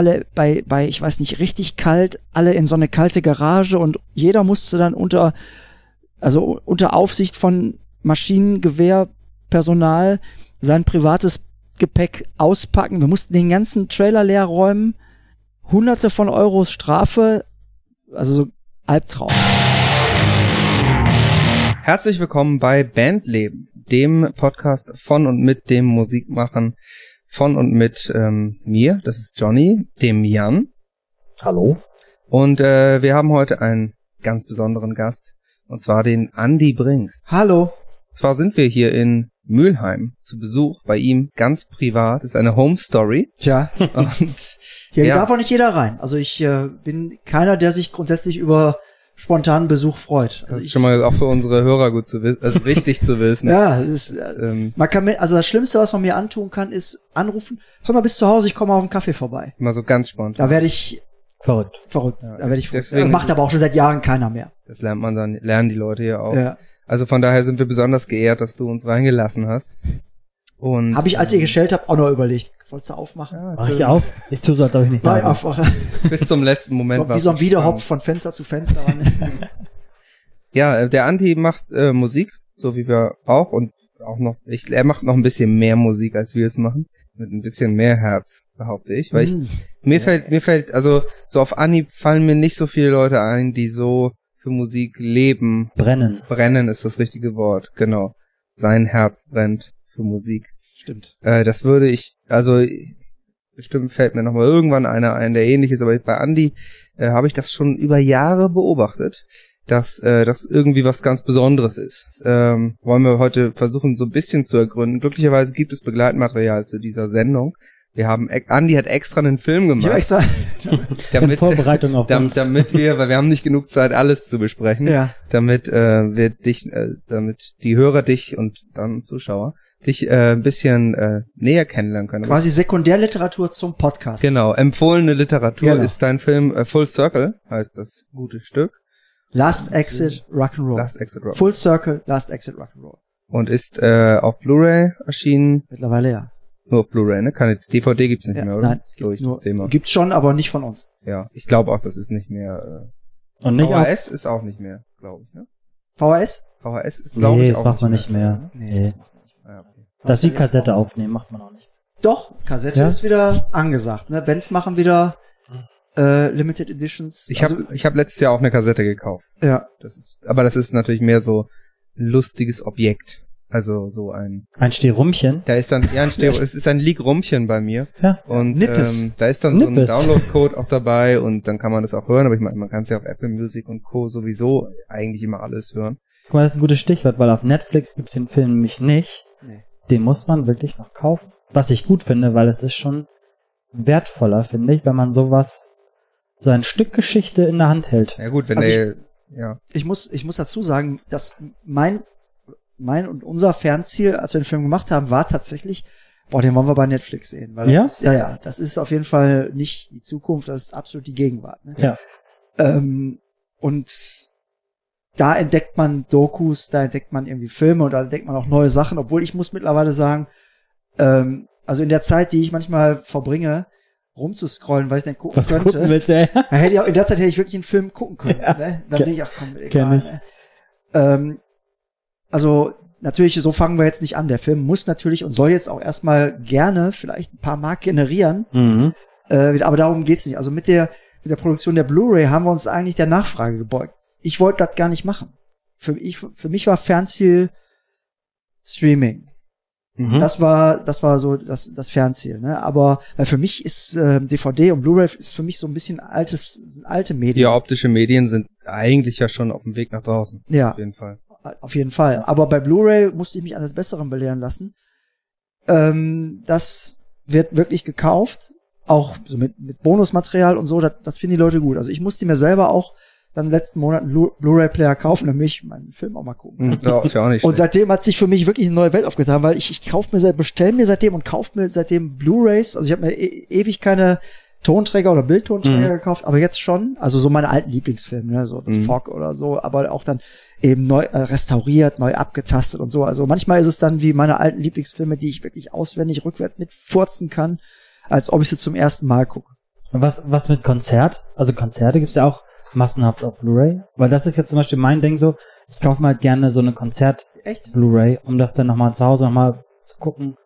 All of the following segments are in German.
alle bei, bei, ich weiß nicht, richtig kalt, alle in so eine kalte Garage und jeder musste dann unter, also unter Aufsicht von Maschinengewehrpersonal sein privates Gepäck auspacken. Wir mussten den ganzen Trailer leer räumen. Hunderte von Euros Strafe. Also so Albtraum. Herzlich willkommen bei Bandleben, dem Podcast von und mit dem Musikmachen von und mit ähm, mir, das ist Johnny, dem Jan. Hallo. Und äh, wir haben heute einen ganz besonderen Gast, und zwar den Andy Brinks. Hallo. Zwar sind wir hier in Mülheim zu Besuch bei ihm ganz privat. Das ist eine Home Story. Tja. Und Hier Ja. darf auch nicht jeder rein. Also ich äh, bin keiner, der sich grundsätzlich über spontanen Besuch freut. das Also ist ich, schon mal auch für unsere Hörer gut zu wissen, also wichtig zu wissen. ja, es ist, äh, Ähm, man kann mir, also das Schlimmste, was man mir antun kann, ist anrufen. Hör mal bis zu Hause, ich komme auf einen Kaffee vorbei. mal so ganz spontan. Da werde ich Verrückt. verrückt. Ja, da werde ich verrückt. Das macht ist aber auch schon seit Jahren keiner mehr. Das lernt man dann, lernen die Leute hier auch. Ja. Also von daher sind wir besonders geehrt, dass du uns reingelassen hast. Und Habe ich, als ihr ähm, gestellt habt, auch noch überlegt. Sollst du aufmachen? ja, Mach ich auf? Ich als ob ich nicht Nein, einfach. bis zum letzten Moment So, wie so ein spannend. Wiederhopf von Fenster zu Fenster. Ja, äh, der Anti macht äh, Musik, so wie wir auch und auch noch, ich, er macht noch ein bisschen mehr Musik, als wir es machen. Mit ein bisschen mehr Herz, behaupte ich. Weil ich, Hm. mir fällt, mir fällt, also so auf Anhieb fallen mir nicht so viele Leute ein, die so für Musik leben. Brennen. Brennen ist das richtige Wort, genau. Sein Herz brennt für Musik. Stimmt. Äh, das würde ich, also bestimmt fällt mir noch mal irgendwann einer ein, der ähnlich ist, aber bei Andy äh, habe ich das schon über Jahre beobachtet, dass äh, das irgendwie was ganz Besonderes ist. Ähm, wollen wir heute versuchen, so ein bisschen zu ergründen. Glücklicherweise gibt es Begleitmaterial zu dieser Sendung. Wir haben, Andy hat extra einen Film Ich gemacht, extra. In damit, Vorbereitung auf damit, uns. damit wir, weil wir haben nicht genug Zeit, alles zu besprechen ja. damit äh, wir dich, äh, damit die Hörer dich und dann Zuschauer dich äh, ein bisschen äh, näher kennenlernen können. Quasi Sekundärliteratur zum Podcast. Genau, empfohlene Literatur Genau. ist dein Film äh, Full Circle, heißt das gute Stück. Last Exit Rock'n'Roll. Last Exit Rock. Full Circle, Last Exit Rock'n'Roll. Und ist äh, auf Blu-ray erschienen. Mittlerweile ja. Nur auf Blu-ray, ne? Keine DVD gibt's nicht ja mehr, oder? nein, ich, nur, das Thema. gibt's schon, aber nicht von uns. Ja, ich glaube auch, das ist nicht mehr. Und Äh, nicht auf. VHS ist auch nicht mehr, glaube ich, ne? VHS? VHS ist glaube Nee, ich das auch macht nicht man mehr, nicht mehr. ne? Nee, Nee. Okay. Das ist die Kassette aufnehmen, macht man auch nicht. Doch, Kassette Ja? ist wieder angesagt. Ne? Bands machen wieder äh, Limited Editions. Ich habe Also, ich hab letztes Jahr auch eine Kassette gekauft. ja. Das ist, aber das ist natürlich mehr so ein lustiges Objekt. Also so ein, Ein Stehrumchen. da ist dann, ja, ein Stereo, es ist ein Leak-Rummchen bei mir. Ja. Und Nippes. ähm, da ist dann so ein Nippes. Download-Code auch dabei und dann kann man das auch hören, aber ich meine, man kann es ja auf Apple Music und Co. sowieso eigentlich immer alles hören. Guck mal, das ist ein gutes Stichwort, weil auf Netflix gibt's den Film nämlich nicht. Den muss man wirklich noch kaufen. Was ich gut finde, weil es ist schon wertvoller, finde ich, wenn man sowas, so ein Stück Geschichte in der Hand hält. Ja gut, wenn Also der, ja, Ich muss, ich muss dazu sagen, dass mein, mein und unser Fernziel, als wir den Film gemacht haben, war tatsächlich, boah, den wollen wir bei Netflix sehen. Weil das Ja? Ist, ja, ja. Das ist auf jeden Fall nicht die Zukunft, das ist absolut die Gegenwart. Ne? Ja. Ähm, und da entdeckt man Dokus, da entdeckt man irgendwie Filme und da entdeckt man auch neue Sachen, obwohl ich muss mittlerweile sagen, ähm, also in der Zeit, die ich manchmal verbringe, rumzuscrollen, weil ich dann gucken Was könnte, gucken willst, ja. hätte ich auch, in der Zeit hätte ich wirklich einen Film gucken können. Ja. Ne? Dann denke ich, ach komm, egal. ich. Ne? Ähm, also natürlich, so fangen wir jetzt nicht an. Der Film muss natürlich und soll jetzt auch erstmal gerne vielleicht ein paar Mark generieren, Mhm. äh, aber darum geht's nicht. Also mit der, mit der Produktion der Blu-ray haben wir uns eigentlich der Nachfrage gebeugt. Ich wollte das gar nicht machen. Für, ich, für mich war Fernziel Streaming. Mhm. Das war, das war so das, das Fernziel, ne? Aber weil für mich ist ähm, DVD und Blu-ray ist für mich so ein bisschen altes, sind alte Medien. die optische Medien sind eigentlich ja schon auf dem Weg nach draußen. Ja, Auf jeden Fall. auf jeden Fall. Aber bei Blu-ray musste ich mich eines Besseren belehren lassen. Ähm, das wird wirklich gekauft, auch so mit, mit Bonusmaterial und so. Das, das finden die Leute gut. Also ich musste mir selber auch dann letzten Monat einen Blu- Blu-ray-Player kaufen, damit ich meinen Film auch mal gucken kann. Hm, ja, ist ja auch nicht Und seitdem hat sich für mich wirklich eine neue Welt aufgetan, weil ich, ich kaufe mir, seit- bestell mir seitdem und kaufe mir seitdem Blu-rays. Also ich habe mir e ewig keine Tonträger oder Bildtonträger Mhm. gekauft, aber jetzt schon. Also so meine alten Lieblingsfilme, ne? so The Mhm. Fog oder so, aber auch dann eben neu äh, restauriert, neu abgetastet und so. Also manchmal ist es dann wie meine alten Lieblingsfilme, die ich wirklich auswendig rückwärts mitfurzen kann, als ob ich sie zum ersten Mal gucke. Und was, was mit Konzert? Also Konzerte gibt's ja auch massenhaft auf Blu-ray. Weil das ist jetzt zum Beispiel mein Ding so, ich kaufe mir halt gerne so eine Konzert-Blu-ray, Echt? um das dann nochmal zu Hause nochmal zu gucken.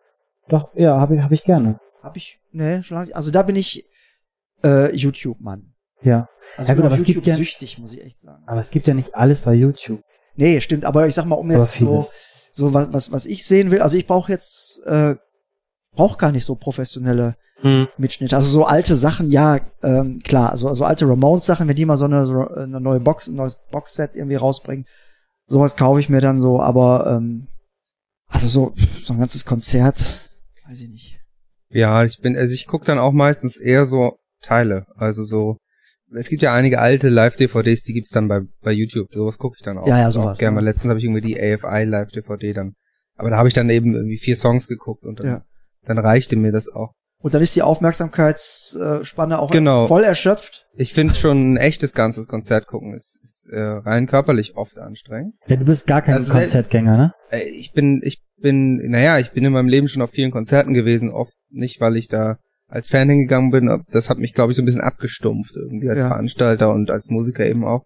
Doch, ja, habe ich, hab ich gerne. Hab ich, ne, schon lange, also da bin ich äh, YouTube-Mann. Ja. Also Ja, gut, aber es gibt YouTube ja- süchtig, muss ich echt sagen. Aber es gibt ja nicht alles bei YouTube. Nee, stimmt, aber ich sag mal, um jetzt so, so was, was, was ich sehen will, also ich brauche jetzt, äh, brauche gar nicht so professionelle Hm. Mitschnitte. Also so alte Sachen, ja, ähm, klar, also, also alte Ramones-Sachen, wenn die mal so eine, so eine neue Box, ein neues Boxset irgendwie rausbringen, sowas kaufe ich mir dann so, aber ähm, also so, so ein ganzes Konzert, weiß ich nicht. Ja, ich bin, also ich gucke dann auch meistens eher so Teile. Also so, es gibt ja einige alte Live-DVDs, die gibt's dann bei, bei YouTube. Sowas gucke ich dann auch. Ja, ja, sowas, Auch gerne ja. Letztens habe ich irgendwie die AFI Live-DVD dann. Aber da habe ich dann eben irgendwie vier Songs geguckt und dann, Ja. Dann reichte mir das auch. Und dann ist die Aufmerksamkeitsspanne auch Genau. voll erschöpft. Ich finde schon ein echtes ganzes Konzert gucken ist, ist äh, rein körperlich oft anstrengend. Ja, du bist gar kein Also Konzertgänger, ne? Äh, ich bin, ich bin, naja, ich bin in meinem Leben schon auf vielen Konzerten gewesen, oft nicht, weil ich da als Fan hingegangen bin. Das hat mich, glaube ich, so ein bisschen abgestumpft irgendwie als Ja. Veranstalter und als Musiker eben auch.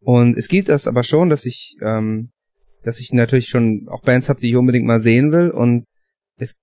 Und es gibt das aber schon, dass ich, ähm, dass ich natürlich schon auch Bands habe, die ich unbedingt mal sehen will und es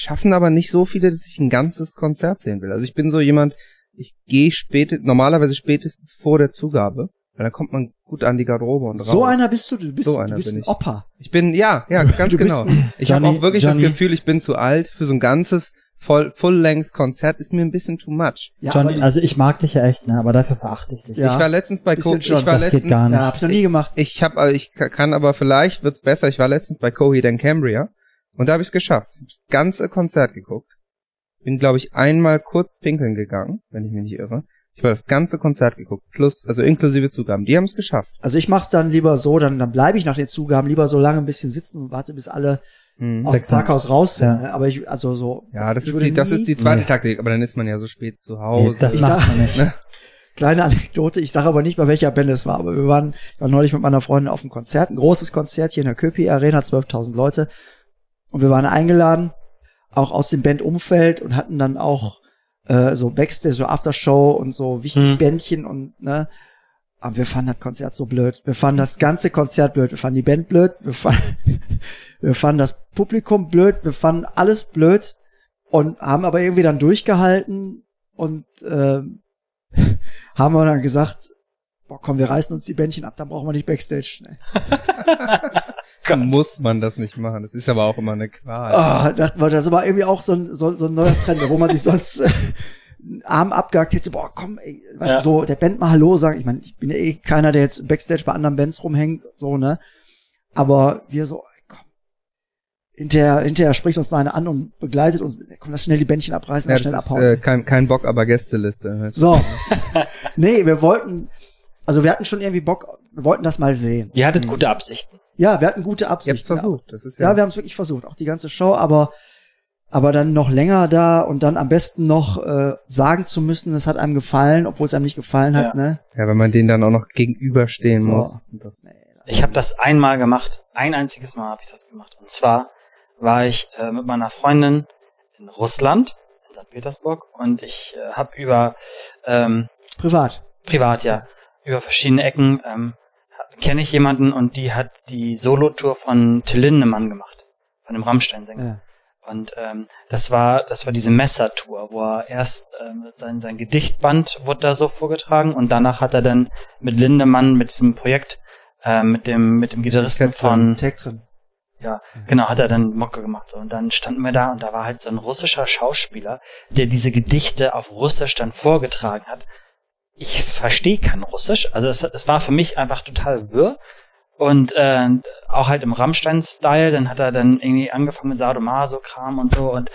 schaffen aber nicht so viele, dass ich ein ganzes Konzert sehen will. Also ich bin so jemand, ich gehe spät, normalerweise spätestens vor der Zugabe, weil da kommt man gut an die Garderobe und So raus. einer bist du, du bist, So du einer bist bin ein ich. Opa. Ich bin, ja, ja, ganz Du bist genau. Ich habe auch wirklich Johnny- das Gefühl, ich bin zu alt für so ein ganzes voll Full-Length-Konzert. Ist mir ein bisschen too much. Ja, Johnny, also ich mag dich ja echt, ne? Aber dafür verachte ich dich. Ja. Ich war letztens bei Bisschen Co ich war das geht letztens, gar nicht. ja, hab ich noch nie gemacht. ich habe, ich kann aber vielleicht wird's besser. Ich war letztens bei Coheed and Cambria und da habe ich's geschafft. Ich hab das ganze Konzert geguckt. Bin, glaube ich, einmal kurz pinkeln gegangen, wenn ich mich nicht irre. Ich habe das ganze Konzert geguckt, plus, also inklusive Zugaben. Die haben's geschafft. Also ich mach's dann lieber so, dann, dann bleibe ich nach den Zugaben lieber so lange ein bisschen sitzen und warte, bis alle Hm. aus dem. Parkhaus raus sind. Ja. ne? Aber ich, also so. Ja, das ich ist die, das ist die zweite Nee. Taktik. Aber dann ist man ja so spät zu Nee, Hause. das Ich macht sag- man nicht. Ne? Kleine Anekdote, ich sage aber nicht, bei welcher Band es war, aber wir waren, ich war neulich mit meiner Freundin auf einem Konzert, ein großes Konzert hier in der Köpi Arena, 12.000 Leute. Und wir waren eingeladen, auch aus dem Bandumfeld und hatten dann auch äh, so Backstage, so Aftershow und so wichtige Hm. Bändchen und ne. Aber wir fanden das Konzert so blöd. Wir fanden das ganze Konzert blöd. Wir fanden die Band blöd. Wir fanden, wir fanden das Publikum blöd. Wir fanden alles blöd und haben aber irgendwie dann durchgehalten und ähm, haben wir dann gesagt, boah, komm, wir reißen uns die Bändchen ab, dann brauchen wir nicht Backstage. Ne? muss man das nicht machen. Das ist aber auch immer eine Qual. Ah, wir, das war irgendwie auch so ein, so, so ein neuer Trend, wo man sich sonst äh, einen Arm abgehakt hätte, so, boah, komm, ey, weißt Ja. du, so, der Band mal Hallo sagen. Ich meine, ich bin ja eh keiner, der jetzt Backstage bei anderen Bands rumhängt, so, ne? Aber wir so, ey, komm. Hinterher, hinterher spricht uns noch einer an und begleitet uns, komm, lass schnell die Bändchen abreißen, ja, das schnell ist abhauen. äh, kein, kein Bock, aber Gästeliste. So. nee, wir wollten, also wir hatten schon irgendwie Bock, wir wollten das mal sehen. Ihr hattet gute Absichten. Ja, wir hatten gute Absichten. versucht. Das ist ja, Ja, wir haben es wirklich versucht, auch die ganze Show, aber aber dann noch länger da und dann am besten noch äh, sagen zu müssen, es hat einem gefallen, obwohl es einem nicht gefallen hat, Ja. ne? ja, wenn man denen dann auch noch gegenüberstehen So. muss. Das, Ich habe das einmal gemacht. Ein einziges Mal habe ich das gemacht. Und zwar war ich äh, mit meiner Freundin in Russland, in St. Petersburg, und ich äh, habe über ähm, Privat. privat ja über verschiedene Ecken ähm, kenne ich jemanden und die hat die Solotour von Till Lindemann gemacht, von dem Rammstein-Sänger. Ja. Und ähm, das war das war diese Messertour, wo er erst ähm, sein sein Gedichtband wurde da so vorgetragen und danach hat er dann mit Lindemann mit diesem Projekt äh, mit dem mit dem Gitarristen von Tag drin. ja, genau, hat er dann Mocke gemacht. Und dann standen wir da und da war halt so ein russischer Schauspieler, der diese Gedichte auf Russisch dann vorgetragen hat. Ich verstehe kein Russisch, also es, es war für mich einfach total wirr. Und äh, auch halt im Rammstein-Style, dann hat er dann irgendwie angefangen mit Sadomaso-Kram und so und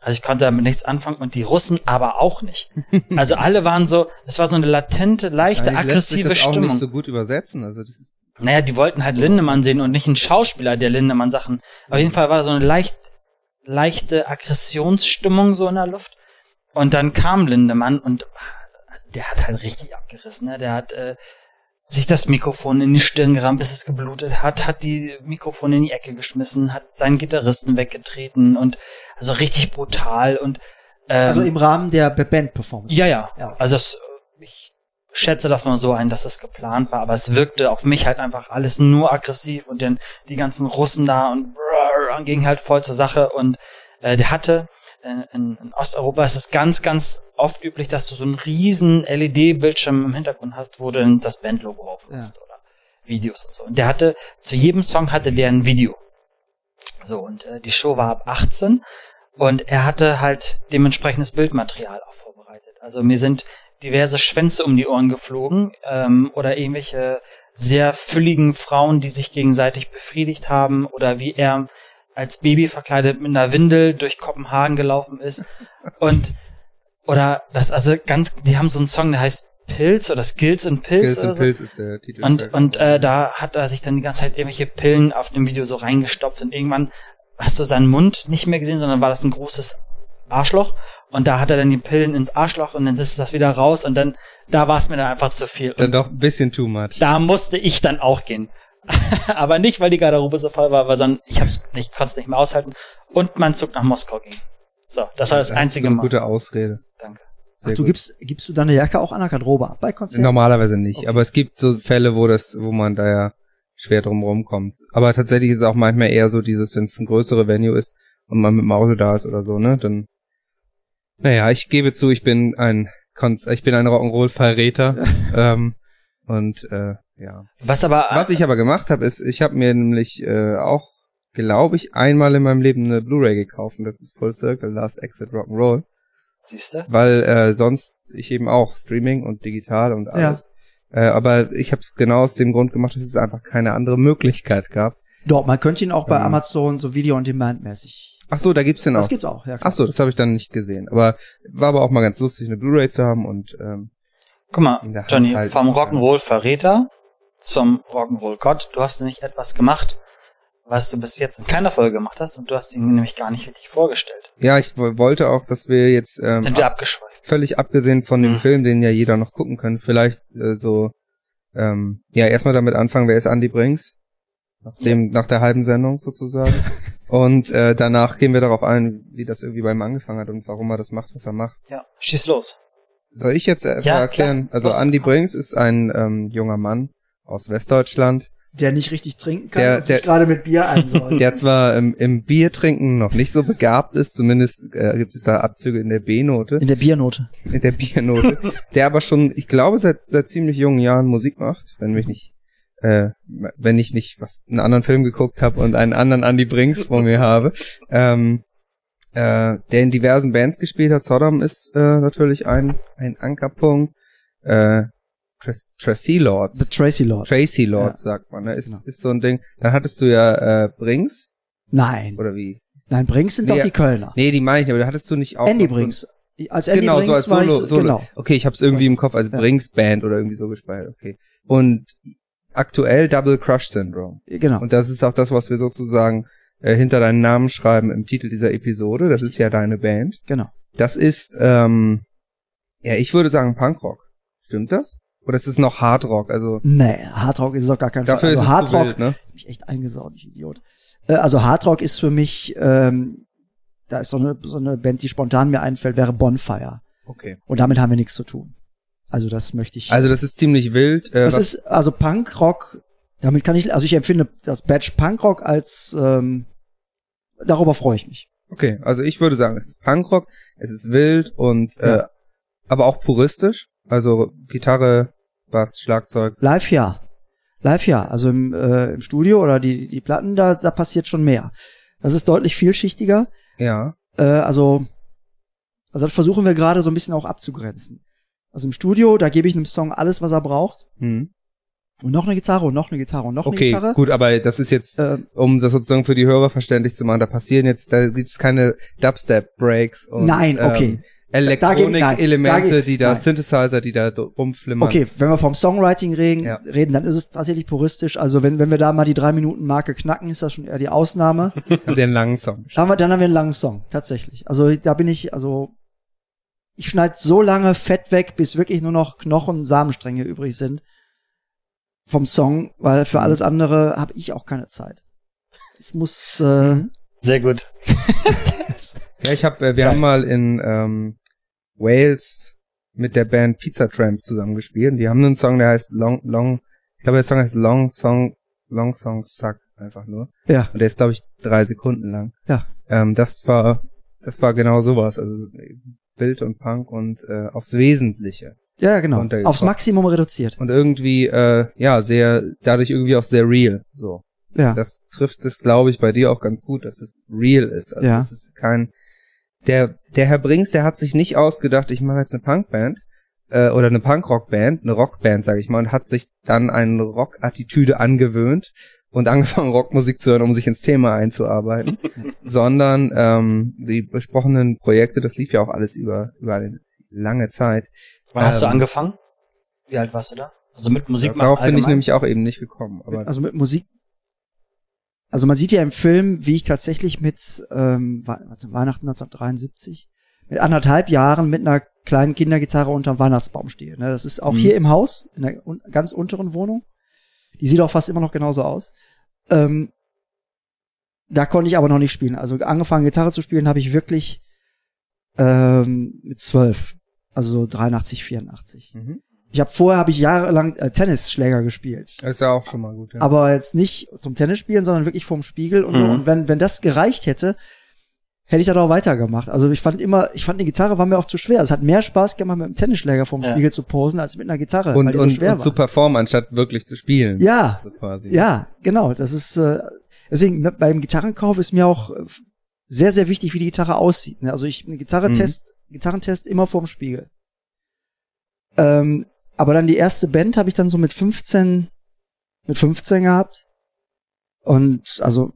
also ich konnte damit nichts anfangen und die Russen aber auch nicht. Also alle waren so, es war so eine latente, leichte, Wahrscheinlich lässt sich aggressive das auch Stimmung. nicht so gut übersetzen. Also das ist Naja, die wollten halt Lindemann sehen und nicht einen Schauspieler, der Lindemann Sachen. Auf jeden Fall war so eine leicht, leichte Aggressionsstimmung so in der Luft. Und dann kam Lindemann und also der hat halt richtig abgerissen. Ne? Der hat äh, sich das Mikrofon in die Stirn gerammt, bis es geblutet hat, hat die Mikrofone in die Ecke geschmissen, hat seinen Gitarristen weggetreten und also richtig brutal und Ähm, Also im Rahmen der Band-Performance. ja, ja. Ja. Also es, ich schätze das mal so ein, dass das geplant war, aber es wirkte auf mich halt einfach alles nur aggressiv und dann die ganzen Russen da und, brrr, und ging halt voll zur Sache und äh, der hatte äh, in, in Osteuropa ist es ganz, ganz oft üblich, dass du so einen riesen LED-Bildschirm im Hintergrund hast, wo du dann das Bandlogo auflässt oder Videos und so. Und der hatte, zu jedem Song hatte der ein Video. So, und äh, die Show war ab 18 und er hatte halt dementsprechendes Bildmaterial auch vorbereitet. Also mir sind diverse Schwänze um die Ohren geflogen ähm, oder irgendwelche sehr fülligen Frauen, die sich gegenseitig befriedigt haben oder wie er als Baby verkleidet mit einer Windel durch Kopenhagen gelaufen ist und oder das also ganz die haben so einen Song der heißt Pilz oder Skills and Pilz oder und so. Pilz ist der Titel. Und, und äh, da hat er sich dann die ganze Zeit irgendwelche Pillen auf dem Video so reingestopft und irgendwann hast du seinen Mund nicht mehr gesehen, sondern war das ein großes Arschloch und da hat er dann die Pillen ins Arschloch und dann ist das wieder raus und dann, da war es mir dann einfach zu viel. Dann Und doch ein bisschen too much. da musste ich dann auch gehen. Aber nicht, weil die Garderobe so voll war, sondern ich hab's nicht, konnte es nicht mehr aushalten und mein Zug nach Moskau ging. So, das war das ist einzige eine Mal. gute Ausrede. Danke. Ach, Sehr du gut. gibst, gibst du deine Jacke auch an der Garderobe ab bei Konzerten? Normalerweise nicht, Okay. aber es gibt so Fälle, wo das, wo man da ja schwer drum rumkommt. Aber tatsächlich ist es auch manchmal eher so dieses, wenn es ein größere Venue ist und man mit dem Auto da ist oder so, ne, dann, naja, ich gebe zu, ich bin ein, Konz ich bin ein Rock'n'Roll-Verräter, ähm, und, äh, ja. Was aber, Was ich aber gemacht habe, ist, ich habe mir nämlich äh, auch, glaube ich, einmal in meinem Leben eine Blu-ray gekauft und das ist Full Circle Last Exit Rock'n'Roll, siehst du? weil äh, sonst ich eben auch Streaming und digital und alles. Äh, aber ich habe es genau aus dem Grund gemacht, dass es einfach keine andere Möglichkeit gab. Doch, man könnte ihn auch bei Ähm. Amazon so Video on Demand mäßig. Ach so, da gibt's den Das auch. gibt's auch, ja klar. Ach so, das habe ich dann nicht gesehen. Aber war aber auch mal ganz lustig, eine Blu-ray zu haben und ähm, Guck mal, Johnny, halten vom zu können. Zum Rock'n'Roll-Gott. Du hast nämlich etwas gemacht, was du bis jetzt in keiner Folge gemacht hast und du hast ihn nämlich gar nicht richtig vorgestellt. ja, ich wo- wollte auch, dass wir jetzt ähm, Sind wir abgeschweift. völlig abgesehen von dem Mhm. Film, den ja jeder noch gucken kann, vielleicht äh, so ähm, ja erstmal damit anfangen, wer ist Andy Brinks? Nach dem, nach der halben Sendung sozusagen. und äh, danach gehen wir darauf ein, wie das irgendwie bei ihm angefangen hat und warum er das macht, was er macht. Ja, schieß los. Soll ich jetzt einfach Ja, erklären? klar. Also Andy Brinks ist ein ähm, junger Mann aus Westdeutschland, Der nicht richtig trinken kann Der- und sich der- gerade mit Bier einsäuft. der zwar im, im Biertrinken noch nicht so begabt ist, zumindest äh, gibt es da Abzüge in der B-Note, In der Biernote. in der Biernote, der aber schon, ich glaube, seit, seit ziemlich jungen Jahren Musik macht, wenn mich nicht, äh, wenn ich nicht was einen anderen Film geguckt habe und einen anderen Andy Brinks vor mir habe, ähm, äh, der in diversen Bands gespielt hat. Sodom ist äh, natürlich ein ein Ankerpunkt. Äh, Tras- Tracy Lords. The Tracy Lords. Tracy Lords sagt man, ne? Ist, ist so ein Ding. Dann hattest du ja äh, Brinks Nein. oder wie? Nein, Brinks sind Nee, doch die Kölner. Nee, die meine ich, nicht, aber da hattest du nicht auch Andy Brinks. Als Andy genau, Brinks so als war Solo, ich, Solo. genau. Okay, ich hab's irgendwie im Kopf als Ja. Brinks Band oder irgendwie so gespielt. Okay. Und aktuell Double Crush Syndrome. Genau. Und das ist auch das, was wir sozusagen äh, hinter deinen Namen schreiben im Titel dieser Episode. Das ist ja deine Band. genau. Das ist, ähm, ja, ich würde sagen Punkrock. Stimmt das? Oder ist es noch Hardrock? Also Nee, Hardrock ist es auf gar dafür Fall. Also Hardrock, wild, ne? hab ich echt eingesaut, ich Idiot. Äh, also Hardrock ist für mich, ähm, da ist so eine, so eine Band, die spontan mir einfällt, wäre Bonfire. Okay. Und damit haben wir nichts zu tun. Also das möchte ich. Also das ist ziemlich wild. Äh, das ist also Punkrock. Damit kann ich, also ich empfinde das Badge Punkrock als ähm, darüber freue ich mich. Okay, also ich würde sagen, es ist Punkrock, es ist wild und äh, Ja. aber auch puristisch. Also Gitarre, Bass, Schlagzeug. Live ja, live ja. Also im, äh, im Studio oder die die Platten da da passiert schon mehr. Das ist deutlich vielschichtiger. Ja. Äh, also also das versuchen wir gerade so ein bisschen auch abzugrenzen. Also im Studio, da gebe ich einem Song alles, was er braucht. Hm. Und noch eine Gitarre und noch eine Gitarre und noch eine Okay, Gitarre. gut, aber das ist jetzt, Äh, um das sozusagen für die Hörer verständlich zu machen, da passieren jetzt, da gibt's keine Dubstep-Breaks und Nein, okay. ähm, Elektronik-Elemente, da die da, nein. Synthesizer, die da rumflimmern. Okay, wenn wir vom Songwriting reden, Ja. reden, dann ist es tatsächlich puristisch. Also wenn, wenn wir da mal die drei Minuten Marke knacken, ist das schon eher die Ausnahme. Ihr einen langen Song? dann, haben wir, dann haben wir einen langen Song, tatsächlich. Also da bin ich, also ich schneid so lange Fett weg, bis wirklich nur noch Knochen, Samenstränge übrig sind vom Song, weil für alles andere habe ich auch keine Zeit. Es muss, äh, Sehr gut. Ja, ich habe, äh, wir haben mal in ähm, Wales mit der Band Pizza Tramp zusammengespielt. Und die haben einen Song, der heißt Long, Long, ich glaube, der Song heißt Long Song, Long Song Suck, einfach nur. Ja. Und der ist, glaube ich, drei Sekunden lang. Ja. Ähm, das war, das war genau sowas. Also Bild und Punk und äh, aufs Wesentliche. Ja, genau. Aufs Maximum reduziert. Und irgendwie, äh, ja, sehr, dadurch irgendwie auch sehr real. So. Ja. Das trifft es, glaube ich, bei dir auch ganz gut, dass es real ist. Also Ja. das ist kein. Der, der Herr Brings, der hat sich nicht ausgedacht, ich mache jetzt eine Punkband äh, oder eine Punkrockband, eine Rockband, sage ich mal, und hat sich dann eine Rockattitüde angewöhnt und angefangen, Rockmusik zu hören, um sich ins Thema einzuarbeiten. Sondern ähm, die besprochenen Projekte, das lief ja auch alles über, über eine lange Zeit. Wann hast du Ähm, angefangen? Wie alt warst du da? Also mit Musik machen Darauf bin ich allgemein? nämlich auch eben nicht gekommen. Aber Also mit Musik. Also man sieht ja im Film, wie ich tatsächlich mit ähm, Weihnachten 1973 mit anderthalb Jahren mit einer kleinen Kindergitarre unterm Weihnachtsbaum stehe. Ne, das ist auch Mhm. hier im Haus, in der un ganz unteren Wohnung. Die sieht auch fast immer noch genauso aus. Ähm, da konnte ich aber noch nicht spielen. Also angefangen Gitarre zu spielen habe ich wirklich ähm, mit zwölf. Also so 83, 84. mhm. Ich habe vorher habe ich jahrelang äh, Tennisschläger gespielt. das ist ja auch schon mal gut. Ja. Aber jetzt nicht zum Tennis spielen, sondern wirklich vorm Spiegel und so. Mhm. Und wenn, wenn das gereicht hätte, hätte ich da auch weitergemacht. Also ich fand immer, ich fand die Gitarre war mir auch zu schwer. Es hat mehr Spaß gemacht, mit dem Tennisschläger vorm Ja. Spiegel zu posen, als mit einer Gitarre, und, weil die so und, schwer und zu war. performen, anstatt wirklich zu spielen. Ja, So quasi. ja, genau. Das ist, äh, deswegen beim Gitarrenkauf ist mir auch äh, sehr, sehr wichtig, wie die Gitarre aussieht. Ne? Also ich, eine Gitarre Mhm. test, Gitarrentest immer vorm Spiegel. Ähm, aber dann die erste Band habe ich dann so mit 15, mit 15 gehabt. Und also,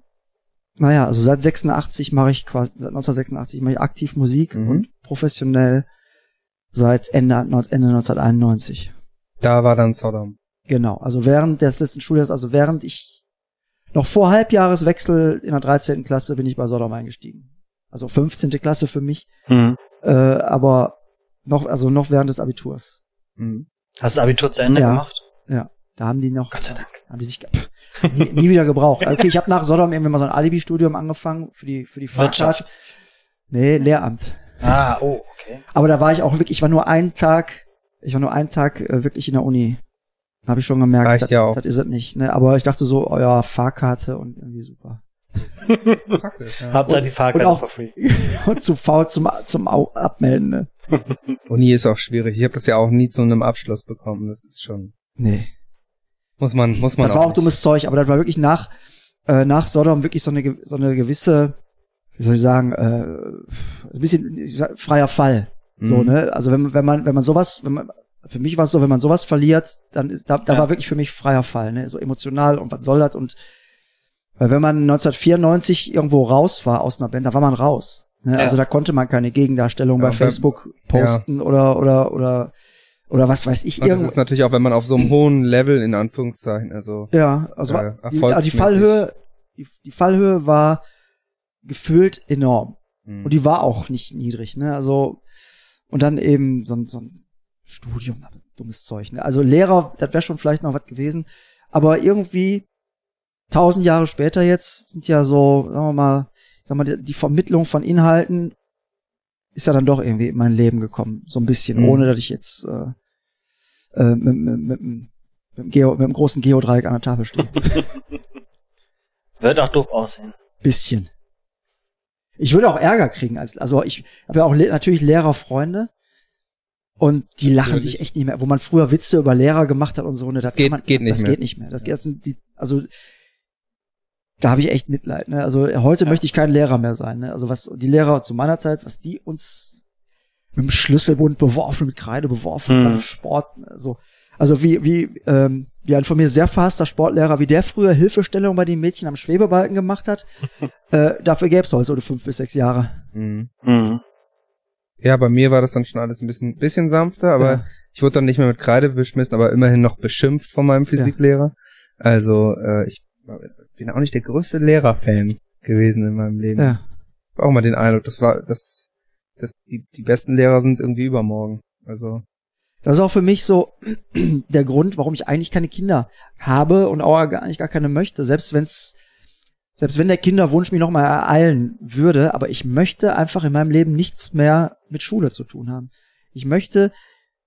naja, also seit 86 mache ich quasi, seit 1986 mache ich aktiv Musik Mhm. und professionell seit Ende, Ende 1991. Da war dann Sodom. Genau, also während des letzten Schuljahres, also während ich noch vor Halbjahreswechsel in der 13. Klasse bin ich bei Sodom eingestiegen. Also 15. Klasse für mich, Mhm. äh, aber noch, also noch während des Abiturs. Mhm. Hast du Abitur zu Ende Ja. gemacht? Da haben die noch, Gott sei Dank. haben die sich pff, nie, nie wieder gebraucht. Okay, ich habe nach Sodom irgendwie mal so ein Alibi-Studium angefangen für die für die Wirtschaft. Fahrkarte. Nee, Lehramt. Ah, oh, okay. Aber da war ich auch wirklich, ich war nur einen Tag, ich war nur einen Tag äh, wirklich in der Uni. Habe ich schon gemerkt, Reicht das, ja auch. das ist es nicht. Ne? Aber ich dachte so, euer Fahrkarte und irgendwie super. Praktisch, ja. Hauptsache die Fahrkarte und auch- for free. und zu faul zum, zum Abmelden, ne? Uni ist auch schwierig. Ich habe das ja auch nie zu einem Abschluss bekommen. Das ist schon, Nee. muss man, muss man Das war auch nicht. dummes Zeug, aber das war wirklich nach, äh, nach Sodom wirklich so eine, so eine gewisse, wie soll ich sagen, äh, ein bisschen ich sag, freier Fall. So, Mhm. ne? Also wenn, wenn man, wenn man sowas, wenn man, für mich war es so, wenn man sowas verliert, dann ist, da, da Ja. war wirklich für mich freier Fall, ne? So emotional und was soll das und, weil wenn man 1994 irgendwo raus war aus einer Band, da war man raus. Ne? Ja. Also da konnte man keine Gegendarstellung Ja, bei Facebook posten oder, oder, oder, oder was weiß ich, Und das ist natürlich auch, wenn man auf so einem hohen Level, in Anführungszeichen, also, Ja, also Äh, die, also die. Fallhöhe, die, die Fallhöhe war gefühlt enorm. mh. Und die war auch nicht niedrig, ne? Also, und dann eben so ein, so ein Studium, aber dummes Zeug, ne? Also Lehrer, das wäre schon vielleicht noch was gewesen. Aber irgendwie, tausend Jahre später jetzt, sind ja so, sagen wir mal, sag mal, die, die Vermittlung von Inhalten ist ja dann doch irgendwie in mein Leben gekommen. So ein bisschen, Mhm. ohne dass ich jetzt äh, äh, mit, mit, mit, mit, dem Geo, mit dem großen Geodreieck an der Tafel stehe. Wird auch doof aussehen. bisschen. Ich würde auch Ärger kriegen. Als, also ich habe ja auch le natürlich Lehrerfreunde und die lachen Natürlich. sich echt nicht mehr. Wo man früher Witze über Lehrer gemacht hat und so, ne, das, geht- kann man, geht nicht das mehr. geht nicht mehr. Das, das sind die, also da habe ich echt Mitleid. Ne? Also heute Ja. möchte ich kein Lehrer mehr sein. Ne? Also was die Lehrer zu meiner Zeit, was die uns mit dem Schlüsselbund beworfen, mit Kreide beworfen Mhm. beim Sport. Also, also wie, wie, ähm, wie ein von mir sehr verhasster Sportlehrer, wie der früher Hilfestellung bei den Mädchen am Schwebebalken gemacht hat, äh, dafür gäbe es heute so fünf bis sechs Jahre. mh. Mhm. ja, bei mir war das dann schon alles ein bisschen, bisschen sanfter, aber Ja. ich wurde dann nicht mehr mit Kreide beschmissen, aber immerhin noch beschimpft von meinem Physiklehrer. Also, äh, ich bin auch nicht der größte Lehrerfan gewesen in meinem Leben. Ja. Ich hab auch mal den Eindruck, das war, das, das, die, die besten Lehrer sind irgendwie übermorgen. Also, Das ist auch für mich so der Grund, warum ich eigentlich keine Kinder habe und auch gar nicht gar keine möchte. Selbst wenn's, selbst wenn der Kinderwunsch mich nochmal ereilen würde, aber ich möchte einfach in meinem Leben nichts mehr mit Schule zu tun haben. Ich möchte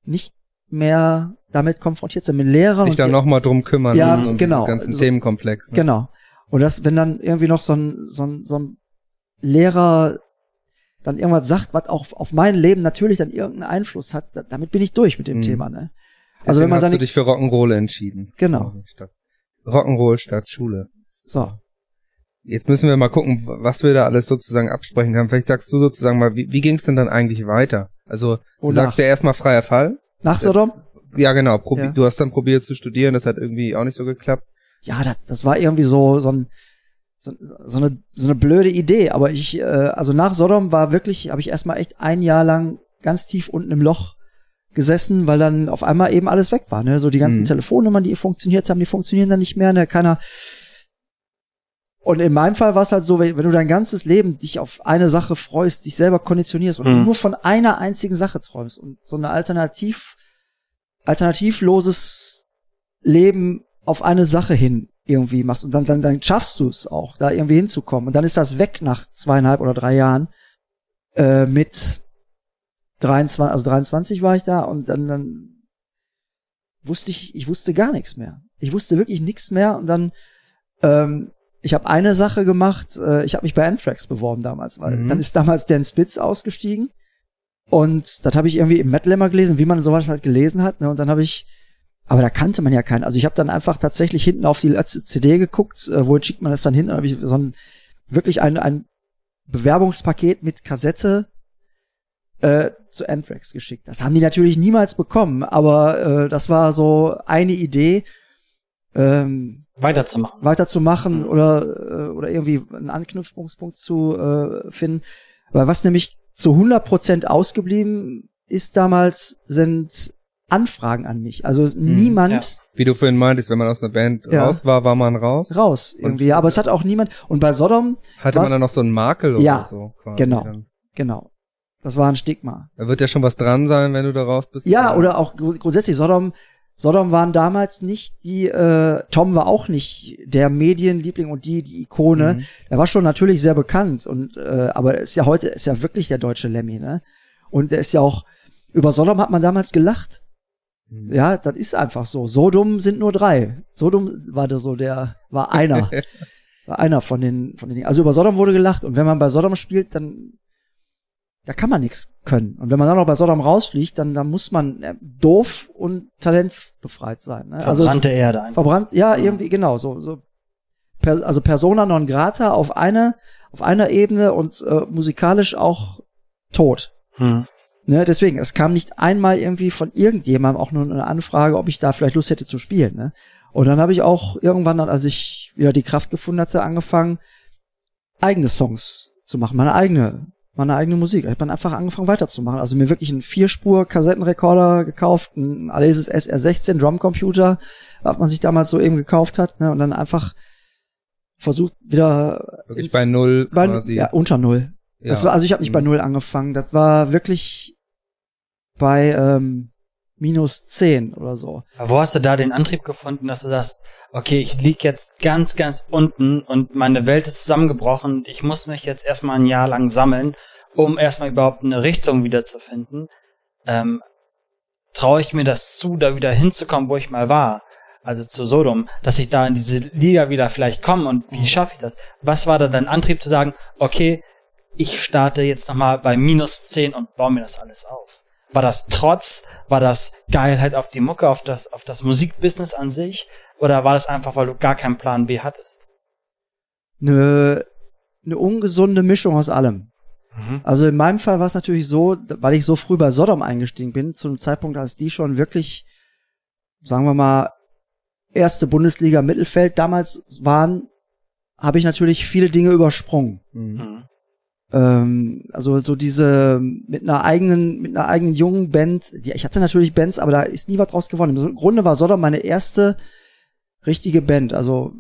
nicht mehr damit konfrontiert sein, mit Lehrern. Dann die- nochmal drum kümmern Ja, müssen genau. ganzen So- Themenkomplex. Ne? Genau. Und das, wenn dann irgendwie noch so ein, so ein, so ein Lehrer dann irgendwas sagt, was auch auf mein Leben natürlich dann irgendeinen Einfluss hat, da, damit bin ich durch mit dem Mhm. Thema, ne? Deswegen Also wenn man hast du dich für Rock'n'Roll entschieden. Genau. Rock'n'Roll statt Schule. so. Jetzt müssen wir mal gucken, was wir da alles sozusagen absprechen können. Vielleicht sagst du sozusagen mal, wie, wie ging es denn dann eigentlich weiter? Also, du Wonach? sagst ja erstmal freier Fall. Nach Sodom? Ja, genau. Probi Ja. Du hast dann probiert zu studieren, das hat irgendwie auch nicht so geklappt. Ja, das, das war irgendwie so, so ein, so, so eine, so eine blöde Idee. Aber ich, äh, also nach Sodom war wirklich, habe ich erstmal echt ein Jahr lang ganz tief unten im Loch gesessen, weil dann auf einmal eben alles weg war. Ne? So die ganzen Mhm. Telefonnummern, die funktioniert haben, die funktionieren dann nicht mehr. Ne? Keiner. Und in meinem Fall war es halt so, wenn wenn du dein ganzes Leben dich auf eine Sache freust, dich selber konditionierst und Mhm. nur von einer einzigen Sache träumst und so eine alternativ, alternativloses Leben auf eine Sache hin irgendwie machst und dann, dann, dann schaffst du es auch, da irgendwie hinzukommen. Und dann ist das weg nach zweieinhalb oder drei Jahren äh, mit 23, also 23 war ich da und dann, dann wusste ich, ich wusste gar nichts mehr. Ich wusste wirklich nichts mehr und dann, ähm, ich habe eine Sache gemacht, äh, ich habe mich bei Anthrax beworben damals, weil Mhm. dann ist damals Dan Spitz ausgestiegen und das habe ich irgendwie im Metal immer gelesen, wie man sowas halt gelesen hat, ne? Und dann habe ich, aber da kannte man ja keinen. Also ich habe dann einfach tatsächlich hinten auf die letzte CD geguckt, äh, wo schickt man das dann hin? Dann habe ich so ein wirklich ein, ein Bewerbungspaket mit Kassette äh, zu Anthrax geschickt. Das haben die natürlich niemals bekommen, aber äh, das war so eine Idee, ähm, Weiterzumachen. weiterzumachen Mhm. oder äh, oder irgendwie einen Anknüpfungspunkt zu äh, finden. Weil was nämlich zu 100% ausgeblieben ist damals, sind Anfragen an mich. Also es- niemand Wie du vorhin meintest, wenn man aus einer Band Ja. raus war, war man raus. raus irgendwie. Aber es hat auch niemand. Und bei Sodom, Hatte man dann noch so einen Makel oder Ja, so. Quasi genau. Dann. genau, das war ein Stigma. Da wird ja schon was dran sein, wenn du da raus bist. Ja, oder auch gru- grundsätzlich Sodom. Sodom waren damals nicht die, äh, Tom war auch nicht der Medienliebling und die, die Ikone. Mhm. Er war schon natürlich sehr bekannt und, äh, aber ist ja heute, ist ja wirklich der deutsche Lemmy, ne? Und er ist ja auch, über Sodom hat man damals gelacht. Mhm. Ja, das ist einfach so. So dumm sind nur drei. So dumm war der so der, war einer. war einer von den, von den Dingen. Also über Sodom wurde gelacht und wenn man bei Sodom spielt, dann, da kann man nichts können. Und wenn man dann noch bei Sodom rausfliegt, dann, dann muss man äh, doof und talentbefreit sein. Ne? Also es- Verbrannte Erde einfach. verbrannt, ja, Mhm. irgendwie, genau, so, so, per, also Persona non grata auf eine, auf einer Ebene und äh, musikalisch auch tot. Hm. Ne, deswegen, es kam nicht einmal irgendwie von irgendjemandem auch nur eine Anfrage, ob ich da vielleicht Lust hätte zu spielen. Ne? Und dann habe ich auch irgendwann, dann, als ich wieder die Kraft gefunden hatte, angefangen, eigene Songs zu machen, meine eigene, meine eigene Musik. Ich habe dann einfach angefangen weiterzumachen. Also mir wirklich einen Vierspur-Kassettenrekorder gekauft, ein Alesis SR16 Drumcomputer, was man sich damals so eben gekauft hat, ne? Und dann einfach versucht wieder Wirklich ins- bei null bei, quasi. ja, unter null. Ja. Das war, also ich habe nicht bei Mhm. null angefangen. Das war wirklich bei ähm, minus zehn oder so. Aber wo hast du da den Antrieb gefunden, dass du sagst, okay, ich lieg jetzt ganz, ganz unten und meine Welt ist zusammengebrochen. Ich muss mich jetzt erstmal ein Jahr lang sammeln, um erstmal überhaupt eine Richtung wiederzufinden. Ähm, Traue ich mir das zu, da wieder hinzukommen, wo ich mal war? Also zu Sodom, dass ich da in diese Liga wieder vielleicht komme und wie schaffe ich das? Was war da dein Antrieb zu sagen, okay, ich starte jetzt nochmal bei minus 10 und baue mir das alles auf? War das Trotz? War das Geilheit auf die Mucke, auf das, auf das Musikbusiness an sich? Oder war das einfach, weil du gar keinen Plan B hattest? Eine, eine ungesunde Mischung aus allem. Also in meinem Fall war es natürlich so, weil ich so früh bei Sodom eingestiegen bin, zu einem Zeitpunkt, als die schon wirklich, sagen wir mal, erste Bundesliga Mittelfeld damals waren, habe ich natürlich viele Dinge übersprungen. Mhm. Ähm, also so diese mit einer eigenen mit einer eigenen jungen Band die, ich hatte natürlich Bands aber da ist nie was draus geworden im Grunde war Sodom meine erste richtige Band also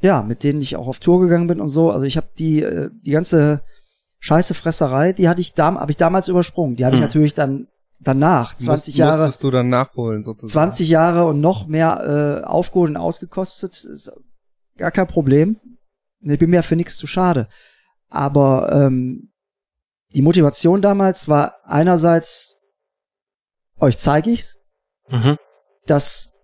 ja mit denen ich auch auf Tour gegangen bin und so also ich habe die äh, die ganze Scheiße Fresserei die hatte ich da habe ich damals übersprungen die habe ich Mhm. natürlich dann danach 20 Musst- Jahre Musstest du dann nachholen sozusagen. 20 Jahre und noch mehr äh, aufgeholt und ausgekostet ist gar kein Problem Ich bin mir für nichts zu schade. Aber ähm, die Motivation damals war einerseits, euch zeige ich's, Mhm. das,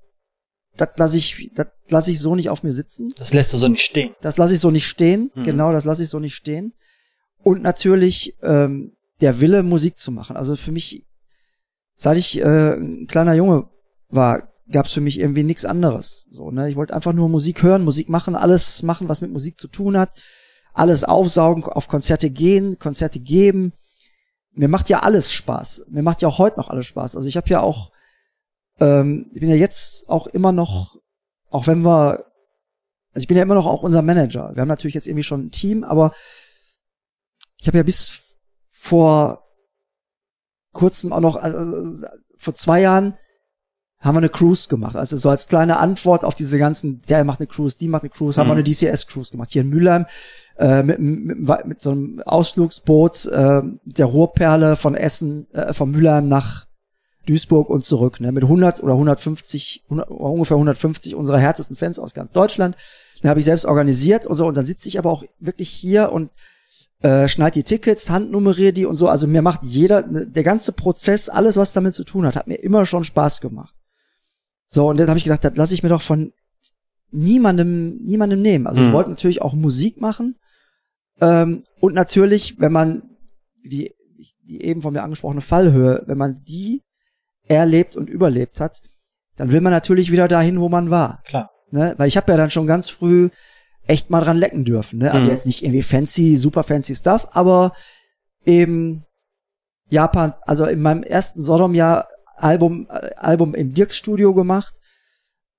das lasse ich, das lasse ich so nicht auf mir sitzen. Das lässt du so nicht stehen. Das lasse ich so nicht stehen. Mhm. Genau, das lasse ich so nicht stehen. Und natürlich ähm, der Wille, Musik zu machen. Also für mich, seit ich äh, ein kleiner Junge war, gab's für mich irgendwie nichts anderes. So, ne? Ich wollte einfach nur Musik hören, Musik machen, alles machen, was mit Musik zu tun hat. Alles aufsaugen, auf Konzerte gehen, Konzerte geben. Mir macht ja alles Spaß. Mir macht ja auch heute noch alles Spaß. Also ich habe ja auch, ähm, ich bin ja jetzt auch immer noch, auch wenn wir also ich bin ja immer noch auch unser Manager. Wir haben natürlich jetzt irgendwie schon ein Team, aber ich habe ja bis vor kurzem auch noch, also vor zwei Jahren haben wir eine Cruise gemacht. Also so als kleine Antwort auf diese ganzen, der macht eine Cruise, die macht eine Cruise, haben wir Mhm. eine DCS-Cruise gemacht. Hier in Mülheim äh, mit, mit, mit so einem Ausflugsboot äh, der Ruhrperle von Essen, äh, von Mülheim nach Duisburg und zurück, ne, mit 100 oder 150, 100, oder ungefähr 150 unserer härtesten Fans aus ganz Deutschland. Den habe ich selbst organisiert und so. Und dann sitze ich aber auch wirklich hier und äh, schneid die Tickets, handnummeriere die und so. Also mir macht jeder, der ganze Prozess, alles, was damit zu tun hat, hat mir immer schon Spaß gemacht. So, und dann habe ich gedacht, das lasse ich mir doch von niemandem, niemandem nehmen. Also ich Mhm. wollte natürlich auch Musik machen. Ähm, und natürlich, wenn man die, die eben von mir angesprochene Fallhöhe, wenn man die erlebt und überlebt hat, dann will man natürlich wieder dahin, wo man war. Klar. Ne? Weil ich habe ja dann schon ganz früh echt mal dran lecken dürfen. Ne? Also Mhm. jetzt nicht irgendwie fancy, super fancy Stuff, aber eben Japan, also in meinem ersten Sodom-Jahr Album, äh, Album im Dirks Studio gemacht,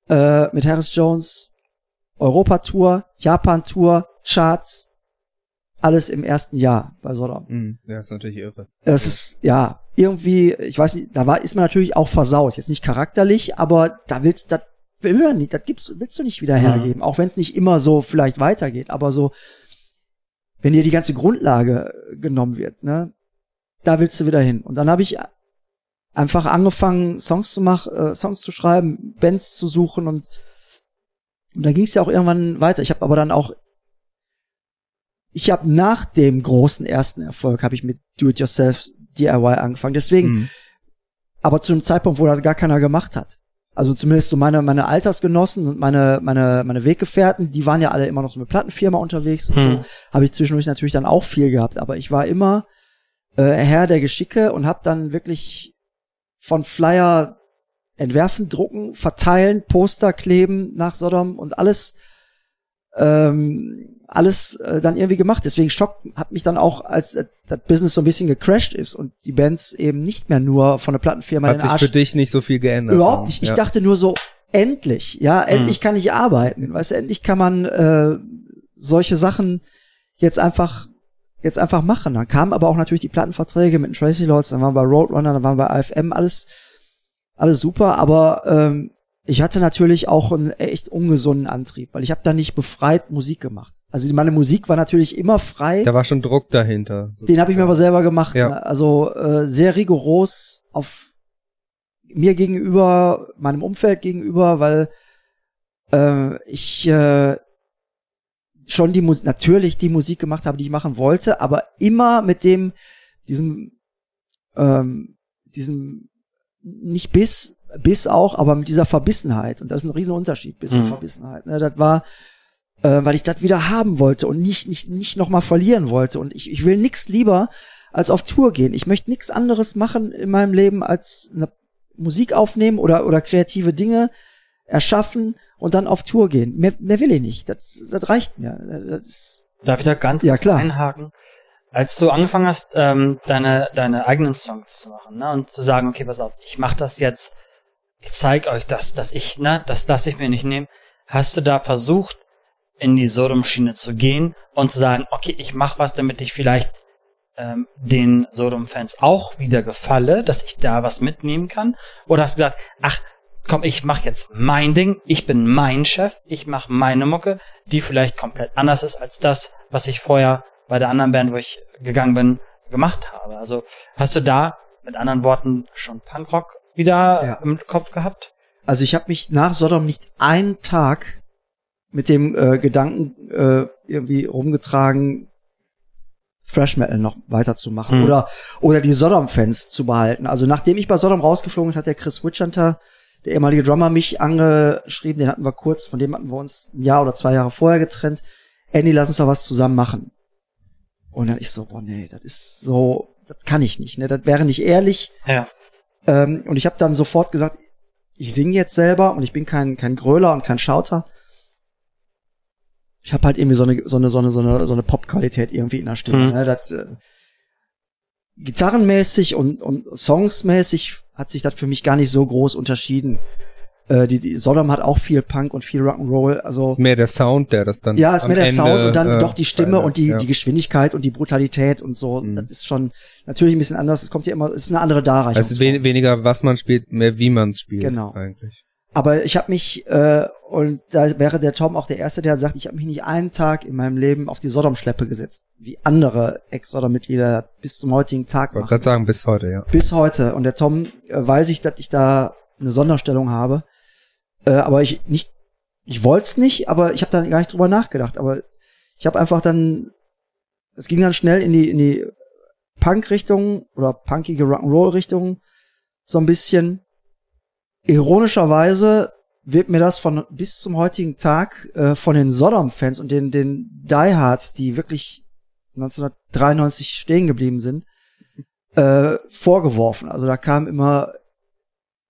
äh, mit Harris Jones, Europa-Tour, Japan-Tour, Charts, alles im ersten Jahr bei Sodom. Mhm. Ja, ist natürlich irre. Es ist, ja, irgendwie, ich weiß nicht, da war, ist man natürlich auch versaut. Jetzt nicht charakterlich, aber da willst, das will man nicht, das gibst, willst du nicht wieder Mhm. hergeben. Auch wenn es nicht immer so vielleicht weitergeht, aber so, wenn dir die ganze Grundlage äh, genommen wird, ne, da willst du wieder hin. Und dann habe ich einfach angefangen, Songs zu machen, äh, Songs zu schreiben, Bands zu suchen und, und dann ging es ja auch irgendwann weiter. Ich habe aber dann auch ich habe nach dem großen ersten Erfolg habe ich mit Do-it-yourself DIY angefangen. Deswegen, Mhm. aber zu einem Zeitpunkt, wo das gar keiner gemacht hat. Also zumindest so meine meine Altersgenossen und meine meine meine Weggefährten, die waren ja alle immer noch so mit Plattenfirma unterwegs und Hm. so. Habe ich zwischendurch natürlich dann auch viel gehabt, aber ich war immer äh, Herr der Geschicke und habe dann wirklich von Flyer entwerfen, drucken, verteilen, Poster kleben nach Sodom und alles ähm, alles äh, dann irgendwie gemacht. Deswegen Schock hat mich dann auch, als äh, das Business so ein bisschen gecrashed ist und die Bands eben nicht mehr nur von der Plattenfirma Hat sich Arsch für dich nicht so viel geändert. Überhaupt nicht. Ich ja. dachte nur so, endlich, ja, endlich kann ich arbeiten. Weißt du, endlich kann man äh, solche Sachen jetzt einfach jetzt einfach machen. Dann kamen aber auch natürlich die Plattenverträge mit den Tracy Lords, dann waren wir bei Roadrunner, dann waren wir bei AFM, alles alles super, aber ähm, ich hatte natürlich auch einen echt ungesunden Antrieb, weil ich habe da nicht befreit Musik gemacht. Also meine Musik war natürlich immer frei. Da war schon Druck dahinter. Den habe ich mir aber selber gemacht. Ja. Ne? Also äh, sehr rigoros auf mir gegenüber, meinem Umfeld gegenüber, weil äh, ich äh, schon die Musik, natürlich die Musik gemacht habe, die ich machen wollte, aber immer mit dem, diesem, ähm, diesem, nicht Biss, Biss auch, aber mit dieser Verbissenheit. Und das ist ein riesen Unterschied, Biss und Mhm. Verbissenheit. Ne? Das war, äh, weil ich das wieder haben wollte und nicht, nicht, nicht nochmal verlieren wollte. Und ich, ich will nix lieber als auf Tour gehen. Ich möchte nix anderes machen in meinem Leben als eine Musik aufnehmen oder, oder kreative Dinge erschaffen und dann auf Tour gehen. Mehr, mehr will ich nicht. Das, das reicht mir. Das ist, Darf ich da ganz Ja, kurz klar. einhaken? Als du angefangen hast, ähm, deine, deine eigenen Songs zu machen, ne, und zu sagen, okay, pass auf, ich mach das jetzt, ich zeig euch das, dass ich, ne, dass das ich mir nicht nehme, hast du da versucht, in die Sodom-Schiene zu gehen und zu sagen, okay, ich mach was, damit ich vielleicht ähm, den Sodom-Fans auch wieder gefalle, dass ich da was mitnehmen kann? Oder hast du gesagt, ach, komm, ich mach jetzt mein Ding, ich bin mein Chef, ich mach meine Mucke, die vielleicht komplett anders ist als das, was ich vorher bei der anderen Band, wo ich gegangen bin, gemacht habe. Also hast du da mit anderen Worten schon Punkrock wieder Ja. im Kopf gehabt? also ich habe mich nach Sodom nicht einen Tag mit dem äh, Gedanken äh, irgendwie rumgetragen, Thrash Metal noch weiterzumachen Mhm. oder oder die Sodom-Fans zu behalten. Also nachdem ich bei Sodom rausgeflogen ist, hat der Chris Witchhunter, der ehemalige Drummer, mich angeschrieben. Den hatten wir kurz, von dem hatten wir uns ein Jahr oder zwei Jahre vorher getrennt. Andy, lass uns doch was zusammen machen. Und dann ich so, boah, nee, das ist so, das kann ich nicht, ne? Das wäre nicht ehrlich. Ja. Ähm, und ich habe dann sofort gesagt, ich singe jetzt selber und ich bin kein kein Gröler und kein Schauter. Ich habe halt irgendwie so eine so eine so eine so eine, so eine Pop-Qualität irgendwie in der Stimme. Mhm. Ne? Das, äh, gitarrenmäßig und und songsmäßig hat sich das für mich gar nicht so groß unterschieden. Äh, die, die Sodom hat auch viel Punk und viel Rock'n'Roll. Also Ist mehr der Sound, der das dann. ja, ist am mehr der Ende, Sound und dann äh, doch die Stimme verändert. und die, ja. die Geschwindigkeit und die Brutalität und so. Mhm. Das ist schon natürlich ein bisschen anders. Es kommt ja immer, es ist eine andere Also es ist Darreichungsform. wen weniger, was man spielt, mehr wie man es spielt. Genau. Eigentlich. Aber ich habe mich, äh, und da wäre der Tom auch der Erste, der sagt, ich habe mich nicht einen Tag in meinem Leben auf die Sodom-Schleppe gesetzt, wie andere Ex-Sodom-Mitglieder bis zum heutigen Tag Ich wollte gerade sagen, bis heute, ja. Bis heute. Und der Tom äh, weiß ich, dass ich da eine Sonderstellung habe. Äh, aber ich nicht, ich wollte es nicht, aber ich habe dann gar nicht drüber nachgedacht. Aber ich habe einfach dann, es ging dann schnell in die, in die Punk-Richtung oder punkige Rock'n'Roll-Richtung so ein bisschen. Ironischerweise wird mir das von bis zum heutigen Tag äh, von den Sodom-Fans und den, den Diehards, die wirklich 1993 stehen geblieben sind, äh, vorgeworfen. Also da kam immer,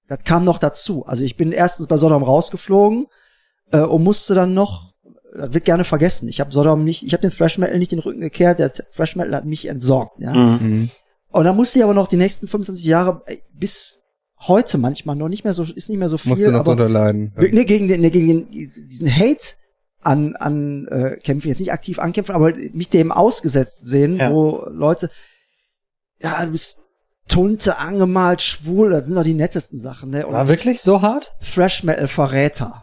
das kam noch dazu. Also ich bin erstens bei Sodom rausgeflogen äh, und musste dann noch, das wird gerne vergessen. Ich habe Sodom nicht, ich habe den Thrash Metal nicht den Rücken gekehrt, der Thrash Metal hat mich entsorgt. Ja? Mhm. Mhm. Und dann musste ich aber noch die nächsten 25 Jahre bis heute manchmal noch nicht mehr so, ist nicht mehr so viel, Musst du noch aber leiden. Ja. Nee, gegen den, nee, gegen den, diesen Hate an, an äh, kämpfen, jetzt nicht aktiv ankämpfen, aber mich dem ausgesetzt sehen, Ja. wo Leute, ja, du bist Tunte, angemalt, schwul, das sind doch die nettesten Sachen, ne? Und War wirklich so hart? Thrash Metal Verräter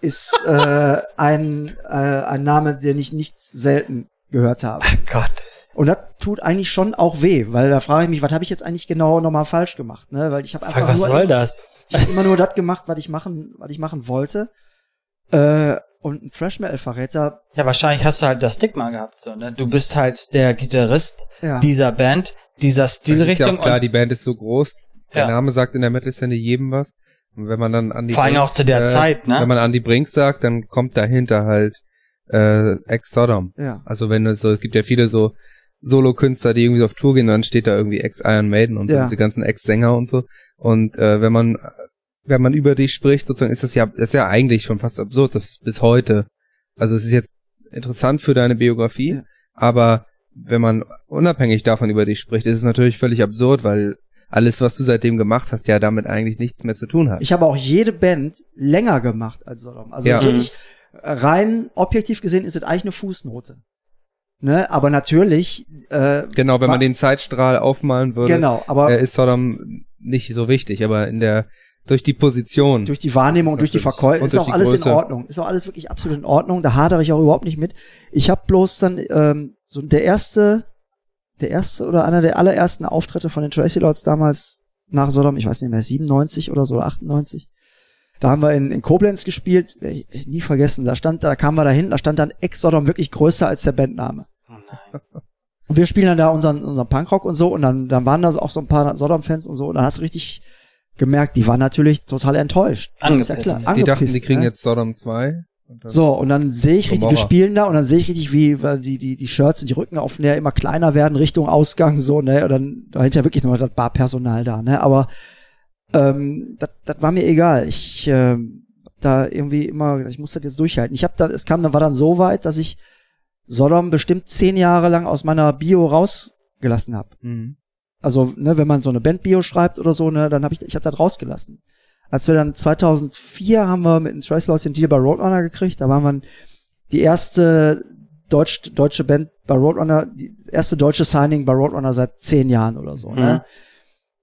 ist äh, ein, äh, ein Name, den ich nicht selten gehört habe. Ach Gott. Und das tut eigentlich schon auch weh, weil da frage ich mich, was habe ich jetzt eigentlich genau nochmal falsch gemacht, ne? Weil ich habe Fuck, einfach was nur soll das? ich habe immer nur das gemacht, was ich machen, was ich machen wollte. Äh, und ein Thrash Metal Verräter, Ja, wahrscheinlich hast du halt das Stigma gehabt, so, ne? Du bist halt der Gitarrist ja. dieser Band, dieser ja Stilrichtung auch klar, die Band ist so groß. Der Ja. Name sagt in der Metal-Szene jedem was. Und wenn man dann an die vor allem Brinks, auch zu der äh, Zeit, ne? Wenn man an die Brinks sagt, dann kommt dahinter halt äh, Ex-Sodom. ja. Also wenn es so, es gibt ja viele so Solo-Künstler, die irgendwie auf Tour gehen, dann steht da irgendwie Ex-Iron Maiden und Ja. diese ganzen Ex-Sänger und so. Und äh, wenn man wenn man über dich spricht, sozusagen, ist das ja, ist ja eigentlich schon fast absurd, das bis heute. Also es ist jetzt interessant für deine Biografie, Ja. aber wenn man unabhängig davon über dich spricht, ist es natürlich völlig absurd, weil alles, was du seitdem gemacht hast, ja damit eigentlich nichts mehr zu tun hat. Ich habe auch jede Band länger gemacht als Sodom. Also Ja. wirklich, rein objektiv gesehen ist es eigentlich eine Fußnote. Ne? Aber natürlich, äh, genau, wenn man den Zeitstrahl aufmalen würde, genau, aber äh, ist Sodom nicht so wichtig, aber in der durch die Position. durch die Wahrnehmung und durch die. Verkäufe Und ist auch alles in Größe. Ordnung. Ist auch alles wirklich absolut in Ordnung. Da hadere ich auch überhaupt nicht mit. Ich habe bloß dann ähm, so der erste, der erste oder einer der allerersten Auftritte von den Tracy Lords damals nach Sodom, ich weiß nicht mehr, 97 oder so oder 98. Da haben wir in, in Koblenz gespielt, äh, nie vergessen. Da stand, da kamen wir da hinten, da stand dann Ex-Sodom wirklich größer als der Bandname. Oh nein. Und wir spielen dann da unseren, unseren Punkrock und so und dann, dann waren da so auch so ein paar Sodom-Fans und so und dann hast du richtig gemerkt, die waren natürlich total enttäuscht. Angepisst. Ja klar, die dachten, die kriegen ne? jetzt Sodom 2. Und dann- So, und dann sehe ich richtig, wir Gomorra. spielen da und dann sehe ich richtig, wie weil die, die, die Shirts und die Rücken auf der immer kleiner werden Richtung Ausgang, so, ne, und dann, da ist ja wirklich nur das Barpersonal da, ne, aber, ähm, das, das war mir egal. Ich, ähm, hab da irgendwie immer, ich muss das jetzt durchhalten. Ich habe da, es kam dann, war dann so weit, dass ich Sodom bestimmt zehn Jahre lang aus meiner Bio rausgelassen habe. Mhm. Also, ne, wenn man so eine Band-Bio schreibt oder so, ne, dann habe ich, ich habe das rausgelassen. Als wir dann 2004 haben wir mit den Trace Laws den Deal bei Roadrunner gekriegt, da waren wir die erste Deutsch, deutsche Band bei Roadrunner, die erste deutsche Signing bei Roadrunner seit zehn Jahren oder so, ne.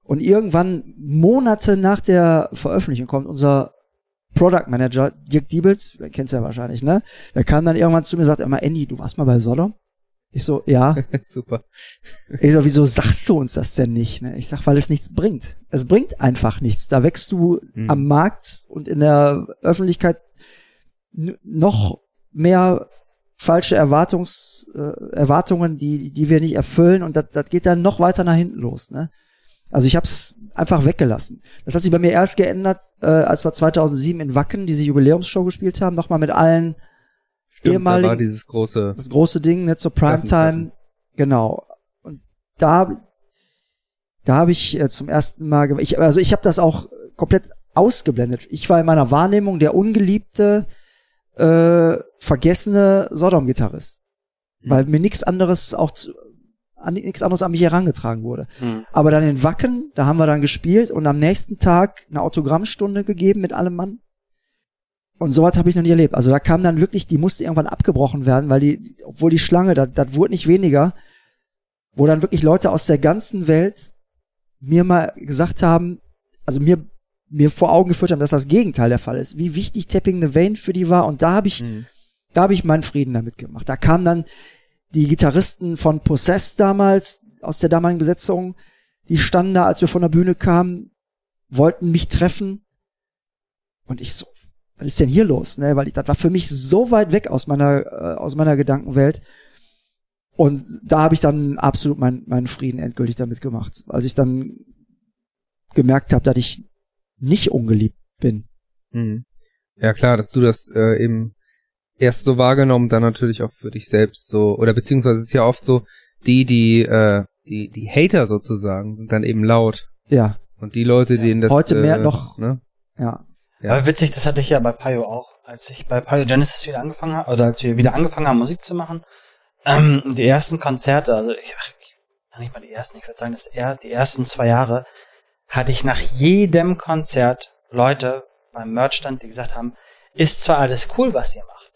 Und irgendwann, Monate nach der Veröffentlichung, kommt unser Product Manager, Dirk Diebels, kennst du ja wahrscheinlich, ne? Der kam dann irgendwann zu mir und sagt immer, Andy, du warst mal bei Sodom? Ich so, ja. Super. Ich so, wieso sagst du uns das denn nicht? Ne? Ich sag, weil es nichts bringt. Es bringt einfach nichts. Da wächst du Mhm. am Markt und in der Öffentlichkeit noch mehr falsche Erwartungs, äh, Erwartungen, die, die wir nicht erfüllen und das, das geht dann noch weiter nach hinten los. Ne? Also ich habe es einfach weggelassen. Das hat sich bei mir erst geändert, äh, als wir 2007 in Wacken diese Jubiläumsshow gespielt haben, nochmal mit allen Stimmt, ehemaligen, da war dieses große. das große Ding, ne, zur Primetime, genau. Und da, da habe ich äh, zum ersten Mal, ich, also ich habe das auch komplett ausgeblendet. Ich war in meiner Wahrnehmung der ungeliebte, äh, vergessene Sodom-Gitarrist, Mhm. weil mir nichts anderes auch zu, an nichts anderes an mich herangetragen wurde. Hm. Aber dann in Wacken, da haben wir dann gespielt und am nächsten Tag eine Autogrammstunde gegeben mit allem Mann. Und sowas habe ich noch nie erlebt. Also da kam dann wirklich, die musste irgendwann abgebrochen werden, weil die, obwohl die Schlange, das, das wurde nicht weniger, wo dann wirklich Leute aus der ganzen Welt mir mal gesagt haben, also mir, mir vor Augen geführt haben, dass das Gegenteil der Fall ist, wie wichtig Tapping the Vein für die war. Und da habe ich, Mhm. da habe ich meinen Frieden damit gemacht. Da kamen dann die Gitarristen von Possessed damals, aus der damaligen Besetzung, die standen da, als wir von der Bühne kamen, wollten mich treffen. Und ich so, was ist denn hier los? Ne? Weil ich, das war für mich so weit weg aus meiner, äh, aus meiner Gedankenwelt. Und da habe ich dann absolut meinen meinen Frieden endgültig damit gemacht. Als ich dann gemerkt habe, dass ich nicht ungeliebt bin. Mhm. Ja klar, dass du das äh, eben erst so wahrgenommen, dann natürlich auch für dich selbst so, oder beziehungsweise es ist ja oft so, die, die, äh, die, die Hater sozusagen, sind dann eben laut. Ja, Und die Leute, denen das Heute mehr äh, noch. ne? ja. Ja. Aber witzig, das hatte ich ja bei Pio auch. Als ich bei Pio Genesis wieder angefangen habe, oder als wir wieder angefangen haben, Musik zu machen, ähm, die ersten Konzerte, also ich, ach, ich- nicht mal die ersten, ich würde sagen, das eher die ersten zwei Jahre, hatte ich nach jedem Konzert Leute beim Merchstand, die gesagt haben, ist zwar alles cool, was ihr macht,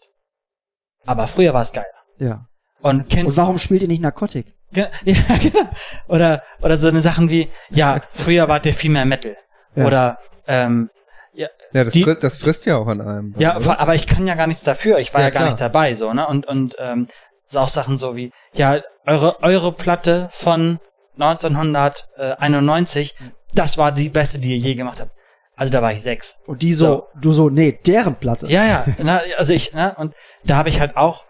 aber früher war es geiler. Ja. Und kennst Und warum spielt ihr nicht Narkotik? Ja, genau. Oder, oder so eine Sachen wie, ja, früher wart ihr viel mehr Metal. Ja. Oder, ähm, Ja, das, Die- frisst, das frisst ja auch an einem. ja, oder? aber ich kann ja gar nichts dafür. Ich war Ja, ja, gar nicht dabei, so, ne? Und, und, ähm, so auch Sachen so wie, ja, eure, eure Platte von 1991, das war die beste, die ihr je gemacht habt. Also da war ich sechs. Und die so, du so, nee, deren Platte. Ja, ja, na, also ich, ne, und da habe ich halt auch,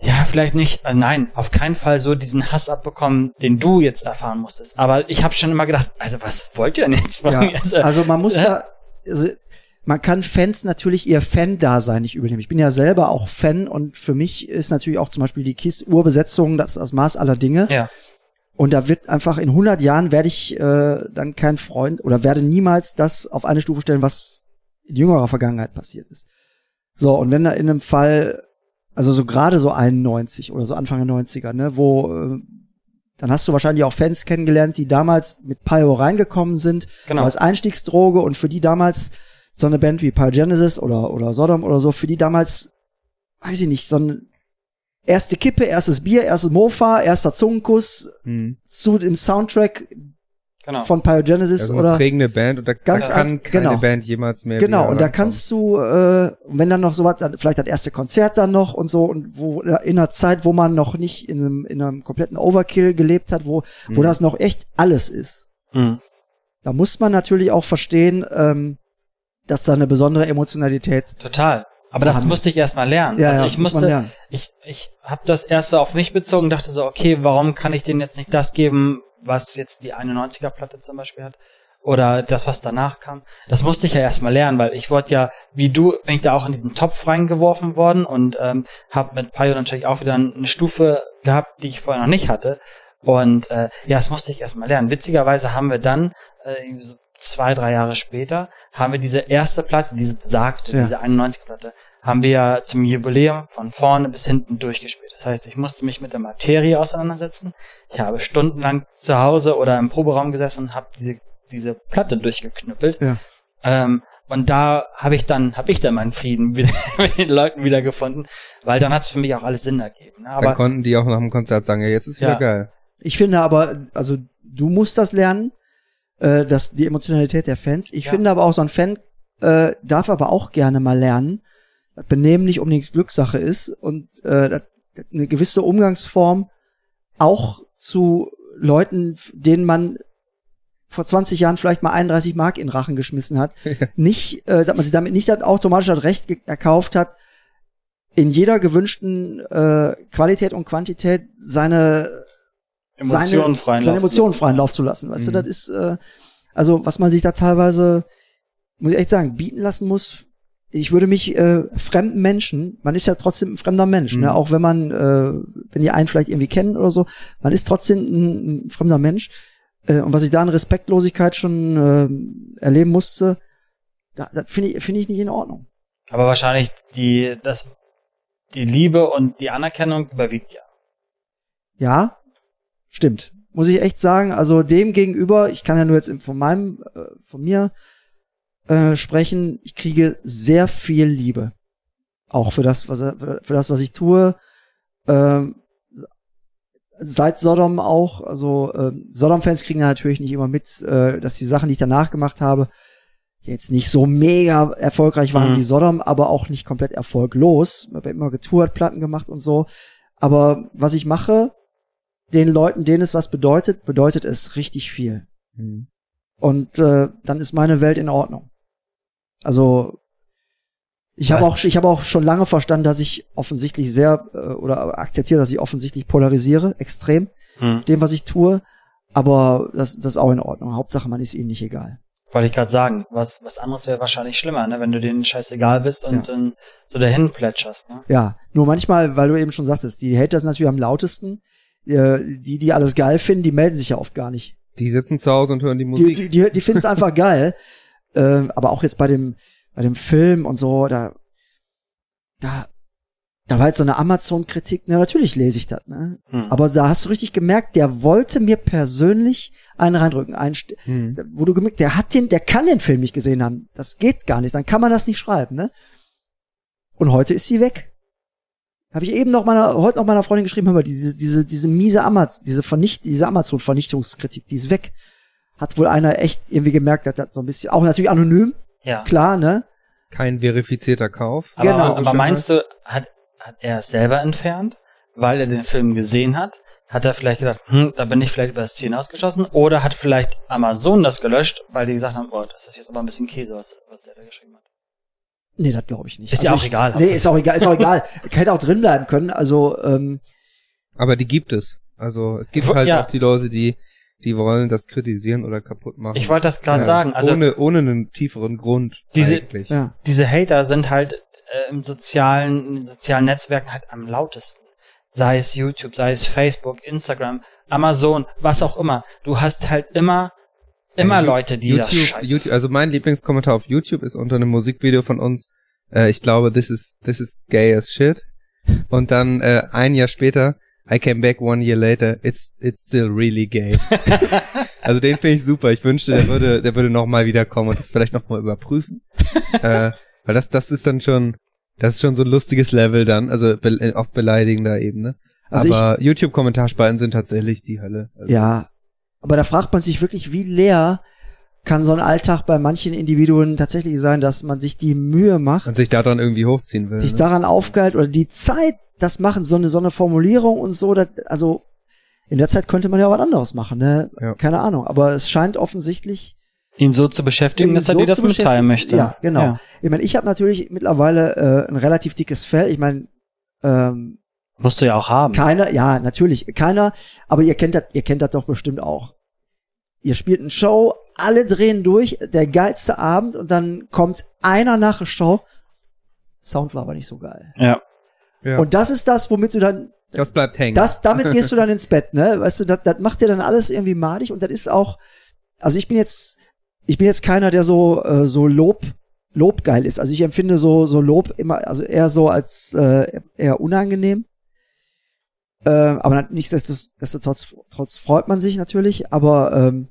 ja, vielleicht nicht, äh, nein, auf keinen Fall so diesen Hass abbekommen, den du jetzt erfahren musstest. Aber ich habe schon immer gedacht, also was wollt ihr denn jetzt von Ja, mir? Also, also man muss Hä? da, also man kann Fans natürlich ihr Fan-Dasein nicht übernehmen. Ich bin ja selber auch Fan und für mich ist natürlich auch zum Beispiel die KISS-Urbesetzung das, das Maß aller Dinge. ja, Und da wird einfach in 100 Jahren werde ich äh, dann kein Freund oder werde niemals das auf eine Stufe stellen, was in jüngerer Vergangenheit passiert ist. So, und wenn da in einem Fall, also so gerade so 91 oder so Anfang der 90er, ne, wo äh, dann hast du wahrscheinlich auch Fans kennengelernt, die damals mit Pyro reingekommen sind, Genau. als Einstiegsdroge und für die damals so eine Band wie Pyrogenesis oder, oder Sodom oder so, für die damals, weiß ich nicht, so eine erste Kippe, erstes Bier, erstes Mofa, erster Zungenkuss Mhm. zu dem Soundtrack genau. von Pyrogenesis Also eine oder prägende Band und da, Ganz da kann ein- keine genau. Band jemals mehr genau und da kannst du äh, wenn dann noch sowas dann vielleicht das erste Konzert dann noch und so und wo in einer Zeit wo man noch nicht in einem in einem kompletten Overkill gelebt hat wo wo Mhm. das noch echt alles ist Mhm. da muss man natürlich auch verstehen ähm, dass da eine besondere Emotionalität Total. Aber das musste ich erst mal lernen. ja, also ja, ich muss man musste, lernen. ich, ich habe das erst so auf mich bezogen, dachte so, okay, warum kann ich denen jetzt nicht das geben, was jetzt die 91er Platte zum Beispiel hat? Oder das, was danach kam. Das musste ich ja erstmal lernen, weil ich wurde ja, wie du, bin ich da auch in diesen Topf reingeworfen worden und ähm, habe mit Pio natürlich auch wieder eine Stufe gehabt, die ich vorher noch nicht hatte. Und äh, ja, das musste ich erstmal lernen. Witzigerweise haben wir dann, äh, irgendwie so zwei, drei Jahre später, haben wir diese erste Platte, diese besagte, Ja. diese 91er-Platte, haben wir ja zum Jubiläum von vorne bis hinten durchgespielt. Das heißt, ich musste mich mit der Materie auseinandersetzen. Ich habe stundenlang zu Hause oder im Proberaum gesessen und habe diese, diese Platte durchgeknüppelt. Ja. Ähm, und da habe ich dann, habe ich dann meinen Frieden wieder mit den Leuten wiedergefunden, weil dann hat es für mich auch alles Sinn ergeben. Ne? Dann Aber konnten die auch nach dem Konzert sagen, ja, jetzt ist wieder Ja. geil. ich finde aber also du musst das lernen äh, dass die Emotionalität der Fans ich Ja. finde aber auch so ein Fan äh, darf aber auch gerne mal lernen Benehmen nicht unbedingt Glückssache ist und äh, eine gewisse Umgangsform auch zu Leuten, denen man vor 20 Jahren vielleicht mal 31 Mark in Rachen geschmissen hat, nicht, äh, dass man sich damit nicht automatisch das Recht erkauft hat, in jeder gewünschten äh, Qualität und Quantität seine Emotionen seine, freien seine Lauf zu Emotionen lassen. freien Lauf zu lassen. Weißt Mhm. du, das ist äh, also was man sich da teilweise muss ich echt sagen bieten lassen muss. Ich würde mich äh, fremden Menschen, man ist ja trotzdem ein fremder Mensch, Mhm. ne? auch wenn man, äh, wenn die einen vielleicht irgendwie kennen oder so, man ist trotzdem ein, ein fremder Mensch. Äh, und was ich da an Respektlosigkeit schon äh, erleben musste, da, das finde ich, finde ich nicht in Ordnung. Aber wahrscheinlich die, das, die Liebe und die Anerkennung überwiegt ja. Ja, stimmt. Muss ich echt sagen. Also dem gegenüber, ich kann ja nur jetzt von meinem, äh, von mir äh, sprechen, ich kriege sehr viel Liebe. Auch für das, was für das, was ich tue. Ähm, seit Sodom auch, also ähm, Sodom-Fans kriegen natürlich nicht immer mit, äh, dass die Sachen, die ich danach gemacht habe, jetzt nicht so mega erfolgreich waren Mhm. wie Sodom, aber auch nicht komplett erfolglos. Ich habe immer getourt, Platten gemacht und so. Aber was ich mache, den Leuten, denen es was bedeutet, bedeutet es richtig viel. Mhm. Und äh, dann ist meine Welt in Ordnung. Also ich habe auch ich habe auch schon lange verstanden, dass ich offensichtlich sehr äh, oder akzeptiere, dass ich offensichtlich polarisiere extrem Hm. mit dem, was ich tue. Aber das, das ist auch in Ordnung. Hauptsache, man ist ihnen nicht egal. Wollte ich gerade sagen, was, was anderes wäre wahrscheinlich schlimmer, ne? wenn du denen scheißegal bist und Ja. dann so dahin plätscherst. Ne? Ja, nur manchmal, weil du eben schon sagtest, die Hater sind natürlich am lautesten. Äh, Die, die alles geil finden, die melden sich ja oft gar nicht. Die sitzen zu Hause und hören die Die, Musik. die, die, die finden es einfach geil. Äh, aber auch jetzt bei dem, bei dem Film und so, da, da, da war jetzt so eine Amazon-Kritik, ne, natürlich lese ich das, ne. Hm. Aber da hast du richtig gemerkt, der wollte mir persönlich einen reindrücken, einen, Mhm. wo du gemerkt, der hat den, der kann den Film nicht gesehen haben. Das geht gar nicht, dann kann man das nicht schreiben, ne. Und heute ist sie weg. Habe ich eben noch meiner, heute noch meiner Freundin geschrieben, hör mal, diese, diese, diese miese Amaz, diese Vernicht, diese Amazon-Vernichtungskritik, die ist weg. Hat wohl einer echt irgendwie gemerkt, dass das so ein bisschen, auch natürlich anonym, ja. klar, ne? Kein verifizierter Kauf. Aber, Genau. aber meinst du, hat, hat er es selber entfernt, weil er den Film gesehen hat? Hat er vielleicht gedacht, hm, da bin ich vielleicht über das Ziel ausgeschossen? Oder hat vielleicht Amazon das gelöscht, weil die gesagt haben, oh, das ist jetzt aber ein bisschen Käse, was, was der da geschrieben hat. Nee, das glaube ich nicht. Ist ja auch ich, egal, Nee, ist auch egal, ist auch egal. Hätte auch drin bleiben können, also, ähm, Aber die gibt es. Also es gibt halt ja. auch die Leute, die die wollen das kritisieren oder kaputt machen. Ich wollte das gerade Ja, sagen. Also ohne ohne einen tieferen Grund Diese- eigentlich. ja. diese Hater sind halt äh, im sozialen, in den sozialen Netzwerken halt am lautesten. Sei es YouTube, sei es Facebook, Instagram, Amazon, was auch immer. Du hast halt immer, immer Äh, Leute, die das YouTube, scheiße YouTube, also mein Lieblingskommentar auf YouTube ist unter einem Musikvideo von uns. Äh, ich glaube, this is this is gay as shit. Und dann äh, ein Jahr später, I came back one year later. It's it's still really gay. also den finde ich super. Ich wünschte, der würde der würde noch mal wiederkommen und das vielleicht noch mal überprüfen. äh, weil das das ist dann schon das ist schon so ein lustiges Level dann, also be auf beleidigender Ebene. Also Aber YouTube-Kommentarspalten sind tatsächlich die Hölle. Also, Ja. Aber da fragt man sich wirklich, wie leer kann so ein Alltag bei manchen Individuen tatsächlich sein, dass man sich die Mühe macht, Und sich daran irgendwie hochziehen will. sich ne? daran aufgeilt oder die Zeit, das machen, so eine, so eine Formulierung und so, das, also in der Zeit könnte man ja was anderes machen, ne? Ja. Keine Ahnung. Aber es scheint offensichtlich ihn so zu beschäftigen, dass er so dir das mitteilen möchte. Ja, genau. Ich meine, ich habe natürlich mittlerweile äh, ein relativ dickes Fell. Ich meine, ähm, Musst du ja auch haben. Keiner, ja, natürlich, keiner, aber ihr kennt das, ihr kennt das doch bestimmt auch. Ihr spielt eine Show, alle drehen durch, der geilste Abend und dann kommt einer nach der Show. Sound war aber nicht so geil. Ja. Ja. Und das ist das, womit du dann, das bleibt hängen. das, damit gehst du dann ins Bett, ne? Weißt du, das, das macht dir dann alles irgendwie madig und das ist auch, also ich bin jetzt, ich bin jetzt keiner, der so, äh, so Lob, Lobgeil ist. Also ich empfinde so, so Lob immer, also eher so als äh, eher unangenehm. Äh, aber nichtsdestotrotz trotz freut man sich natürlich, aber ähm,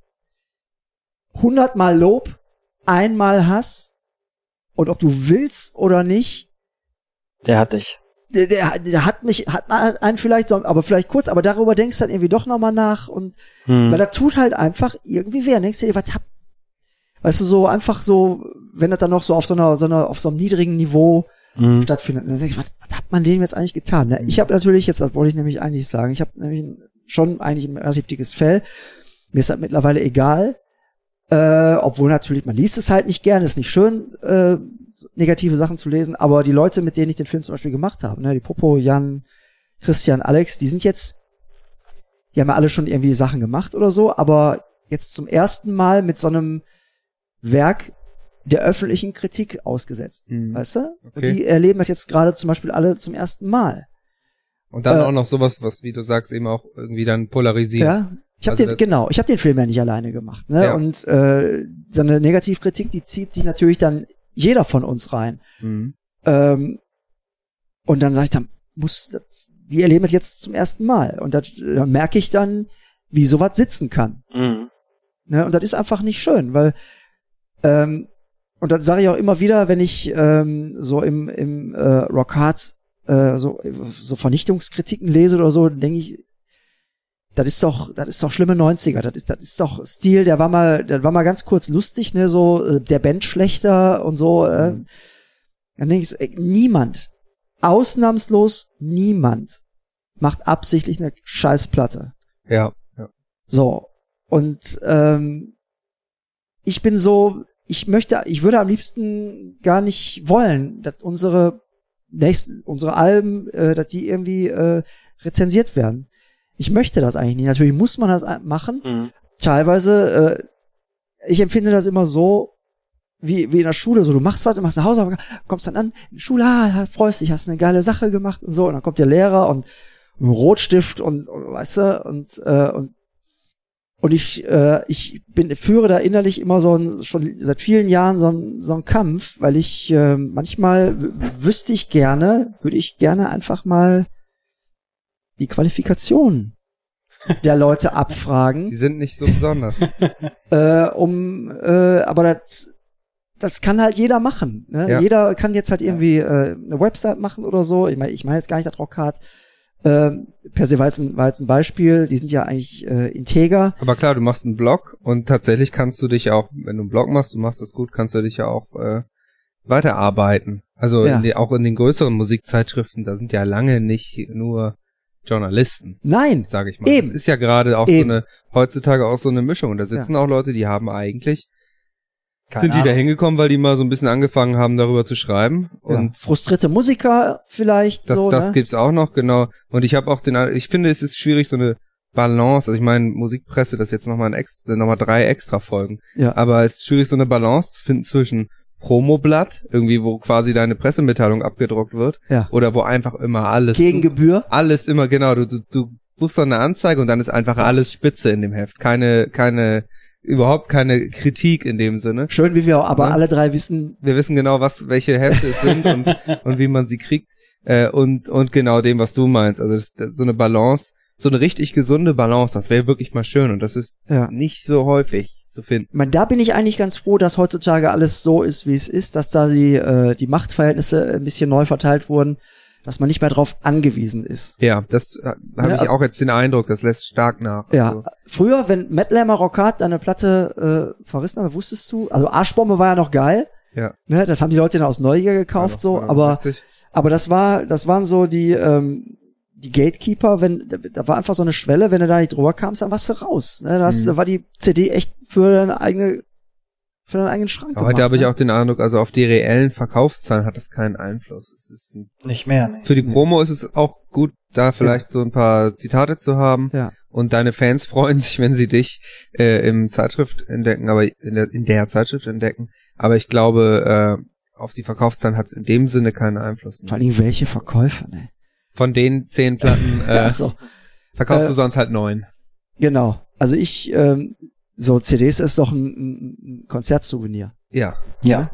hundertmal Lob, einmal Hass und ob du willst oder nicht, Der hat dich. der, der, der hat mich, hat einen vielleicht so, aber vielleicht kurz, aber darüber denkst du dann irgendwie doch nochmal nach und Hm. weil das tut halt einfach irgendwie weh. Dann denkst du dir, was hab, weißt du, so einfach so, wenn das dann noch so auf so einer, so einer, auf so einem niedrigen Niveau Hm. stattfindet, dann denkst du, was, was hat man dem jetzt eigentlich getan? Ne? Ich habe natürlich jetzt, das wollte ich nämlich eigentlich sagen, ich habe nämlich schon eigentlich ein relativ dickes Fell. Mir ist das mittlerweile egal. Äh, obwohl natürlich, man liest es halt nicht gerne, ist nicht schön, äh, negative Sachen zu lesen, aber die Leute, mit denen ich den Film zum Beispiel gemacht habe, ne, die Popo, Jan, Christian, Alex, die sind jetzt, die haben ja alle schon irgendwie Sachen gemacht oder so, aber jetzt zum ersten Mal mit so einem Werk der öffentlichen Kritik ausgesetzt, Mhm. weißt du? Und Okay. die erleben das jetzt gerade zum Beispiel alle zum ersten Mal. Und dann Äh, auch noch sowas, was, wie du sagst, eben auch irgendwie dann polarisiert. Ja, ich habe Also den genau, ich habe den Film ja nicht alleine gemacht, ne? Ja. Und äh, so eine Negativkritik, die zieht sich natürlich dann jeder von uns rein. Mhm. Ähm, und dann sage ich, dann muss das, die erleben das jetzt zum ersten Mal und das, da merke ich dann, wie sowas sitzen kann. Mhm. Ne? Und das ist einfach nicht schön, weil ähm, und das sage ich auch immer wieder, wenn ich ähm, so im im äh, Rock Hard äh, so so Vernichtungskritiken lese oder so, denke ich, das ist doch, das ist doch schlimme 90er. Das ist, das ist doch Stil, der war mal, der war mal ganz kurz lustig, ne, so äh, der Band schlechter und so. Äh. Mhm. Dann denke ich so, ey, niemand, ausnahmslos niemand macht absichtlich eine Scheißplatte. Ja. ja. So. Und ähm, ich bin so, ich möchte, ich würde am liebsten gar nicht wollen, dass unsere nächsten, unsere Alben, äh, dass die irgendwie äh, rezensiert werden. Ich möchte das eigentlich nicht. Natürlich muss man das ein- machen. Mhm. Teilweise, äh, ich empfinde das immer so, wie, wie in der Schule, so du machst was, du machst eine Hausaufgabe, kommst dann an, in die Schule, ah, freust dich, hast eine geile Sache gemacht und so, und dann kommt der Lehrer und ein Rotstift und, und weißt du, und, äh, und und ich, äh, ich bin, führe da innerlich immer so ein, schon seit vielen Jahren so ein, so ein Kampf, weil ich äh, manchmal wüsste ich gerne, würde ich gerne einfach mal die Qualifikation der Leute abfragen Die sind nicht so besonders. äh, um, äh, aber das, das kann halt jeder machen. Ne? Ja. Jeder kann jetzt halt irgendwie äh, eine Website machen oder so. Ich meine, ich meine jetzt gar nicht das Rockhard. Ähm, per se war jetzt, ein, war jetzt ein Beispiel. Die sind ja eigentlich äh, integer. Aber klar, du machst einen Blog und tatsächlich kannst du dich auch, wenn du einen Blog machst, du machst das gut, kannst du dich ja auch äh, weiterarbeiten. Also Ja. in die, auch in den größeren Musikzeitschriften, da sind ja lange nicht nur Journalisten, Nein, sage ich mal. Eben. Das ist ja gerade auch Eben. so eine, heutzutage auch so eine Mischung. Und da sitzen auch Leute, die haben eigentlich, Keine sind die da Ahnung. hingekommen, weil die mal so ein bisschen angefangen haben, darüber zu schreiben. ja. Und frustrierte Musiker vielleicht Das, so. das ne? gibt's auch noch, genau. Und ich habe auch den, ich finde, es ist schwierig, so eine Balance, also ich meine, Musikpresse, das ist jetzt nochmal ein extra, nochmal drei extra Folgen. Ja. Aber es ist schwierig, so eine Balance zu finden zwischen Promoblatt, irgendwie, wo quasi deine Pressemitteilung abgedruckt wird, Ja. oder wo einfach immer alles, Gegen Gebühr. alles immer, genau, du, du, du buchst dann eine Anzeige und dann ist einfach alles spitze in dem Heft. Keine, keine, überhaupt keine Kritik in dem Sinne. Schön, wie wir aber Ne? alle drei wissen. Wir wissen genau, was, welche Hefte es sind und, und wie man sie kriegt. Äh, und, und genau dem, was du meinst. Also das, das, so eine Balance, so eine richtig gesunde Balance, das wäre wirklich mal schön. Und das ist Ja. nicht so häufig zu finden. Ich meine, da bin ich eigentlich ganz froh, dass heutzutage alles so ist, wie es ist, dass da die, äh, die Machtverhältnisse ein bisschen neu verteilt wurden, dass man nicht mehr drauf angewiesen ist. Ja, das äh, habe Ja, ich auch jetzt den Eindruck, das lässt stark nach. Ja, Also, früher, wenn Matt Lammer Rockhard deine Platte äh, verrissen hat, wusstest du, also Arschbombe war ja noch geil, ja. ne, das haben die Leute dann aus Neugier gekauft, noch- so, aber, witzig. aber das war, das waren so die, ähm, die Gatekeeper, wenn, da, da war einfach so eine Schwelle, wenn du da nicht drüber kamst, dann warst du raus, ne, das, Mhm. da war die CD echt für deine eigene, für deinen eigenen Schrank Aber heute habe ich ne? auch den Eindruck, also auf die reellen Verkaufszahlen hat das keinen Einfluss. Es ist ein, Nicht mehr, ne. für die Promo ist es auch gut, da vielleicht so ein paar Zitate zu haben. Ja. Und deine Fans freuen sich, wenn sie dich äh, im Zeitschrift entdecken, aber in der, in der Zeitschrift entdecken. Aber ich glaube, äh, auf die Verkaufszahlen hat es in dem Sinne keinen Einfluss. Vor allem welche Verkäufer, ne? Von den zehn Platten äh, also, verkaufst äh, du sonst halt neun. genau. Also ich, ähm, so CDs ist doch ein, ein Konzertsouvenir. Ja. Ja.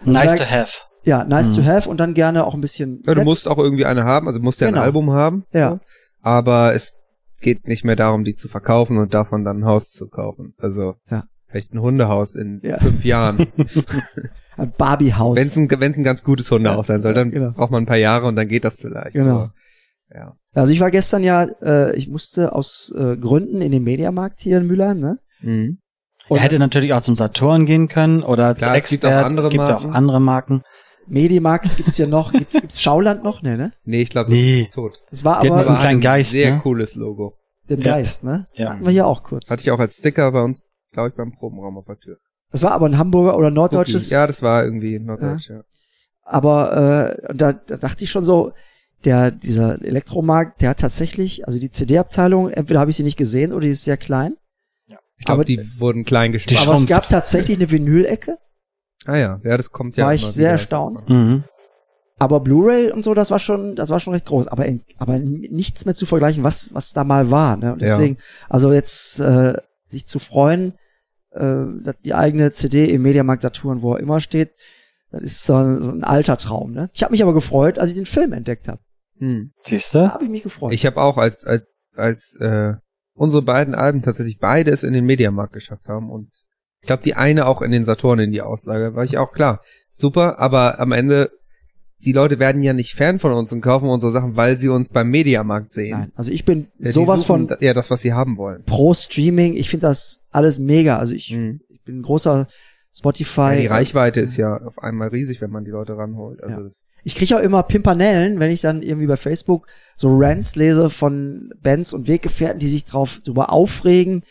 Also Nice to have. Ja, nice Mhm. to have und dann gerne auch ein bisschen. ja du nett. musst auch irgendwie eine haben, also du musst ja Genau. ein Album haben. Ja. So. Aber es geht nicht mehr darum, die zu verkaufen und davon dann ein Haus zu kaufen. Also Ja. vielleicht ein Hundehaus in Ja. fünf Jahren. ein Barbie-Haus. Wenn es ein, wenn's ein ganz gutes Hundehaus sein soll, dann genau. braucht man ein paar Jahre und dann geht das vielleicht. Genau. Aber, ja. Also ich war gestern ja, äh, ich musste aus äh, Gründen in den Mediamarkt hier in Mülheim, ne? Mhm. Und er hätte natürlich auch zum Saturn gehen können oder zu Klar, es gibt auch Expert. andere es gibt Marken. auch andere Marken. Medimax gibt's ja noch, gibt's, gibt's Schauland noch, ne, ne? Nee, ich glaube, das Nee. ist tot. Das war Die aber hat kleinen ein Geist, Sehr ne? cooles Logo. dem Ja. Geist, ne? Ja. Hatten wir hier auch kurz. Hatte ich auch als Sticker bei uns, glaube ich, beim Probenraum auf der Tür. Das war aber ein Hamburger oder norddeutsches. Ja, das war irgendwie norddeutsch, ja. Aber äh, da, da dachte ich schon so, der dieser Elektromarkt, der hat tatsächlich, also die CD-Abteilung, entweder habe ich sie nicht gesehen oder die ist sehr klein. Ich glaube, die wurden klein gespielt. Aber es schrumpft. gab tatsächlich eine Vinyl-Ecke, Ah ja, ja, das kommt ja. War ich sehr erstaunt. Mhm. aber Blu-ray und so, das war schon, das war schon recht groß. Aber in, aber nichts mehr zu vergleichen, was was da mal war. Ne? Und Ja. deswegen, also jetzt äh, sich zu freuen, äh, dass die eigene CD im Mediamarkt Saturn, wo er immer steht, das ist so ein, so ein alter Traum. Ne? Ich habe mich aber gefreut, als ich den Film entdeckt habe. Hm. Siehst Da du? habe ich mich gefreut. Ich habe auch als als als äh, unsere beiden Alben tatsächlich beides in den Mediamarkt geschafft haben und ich glaube die eine auch in den Saturn in die Auslage, war ich auch klar. Super, aber am Ende die Leute werden ja nicht Fan von uns und kaufen unsere Sachen, weil sie uns beim Mediamarkt sehen. Nein, also ich bin Ja, sowas von ja das, was sie haben wollen. pro Streaming. Ich finde das alles mega. Also ich, Mhm. ich bin ein großer Spotify. Ja, die Reichweite ist ja auf einmal riesig, wenn man die Leute ranholt. Also Ja. Ich kriege auch immer Pimpanellen, wenn ich dann irgendwie bei Facebook so Rants lese von Bands und Weggefährten, die sich drauf drüber aufregen.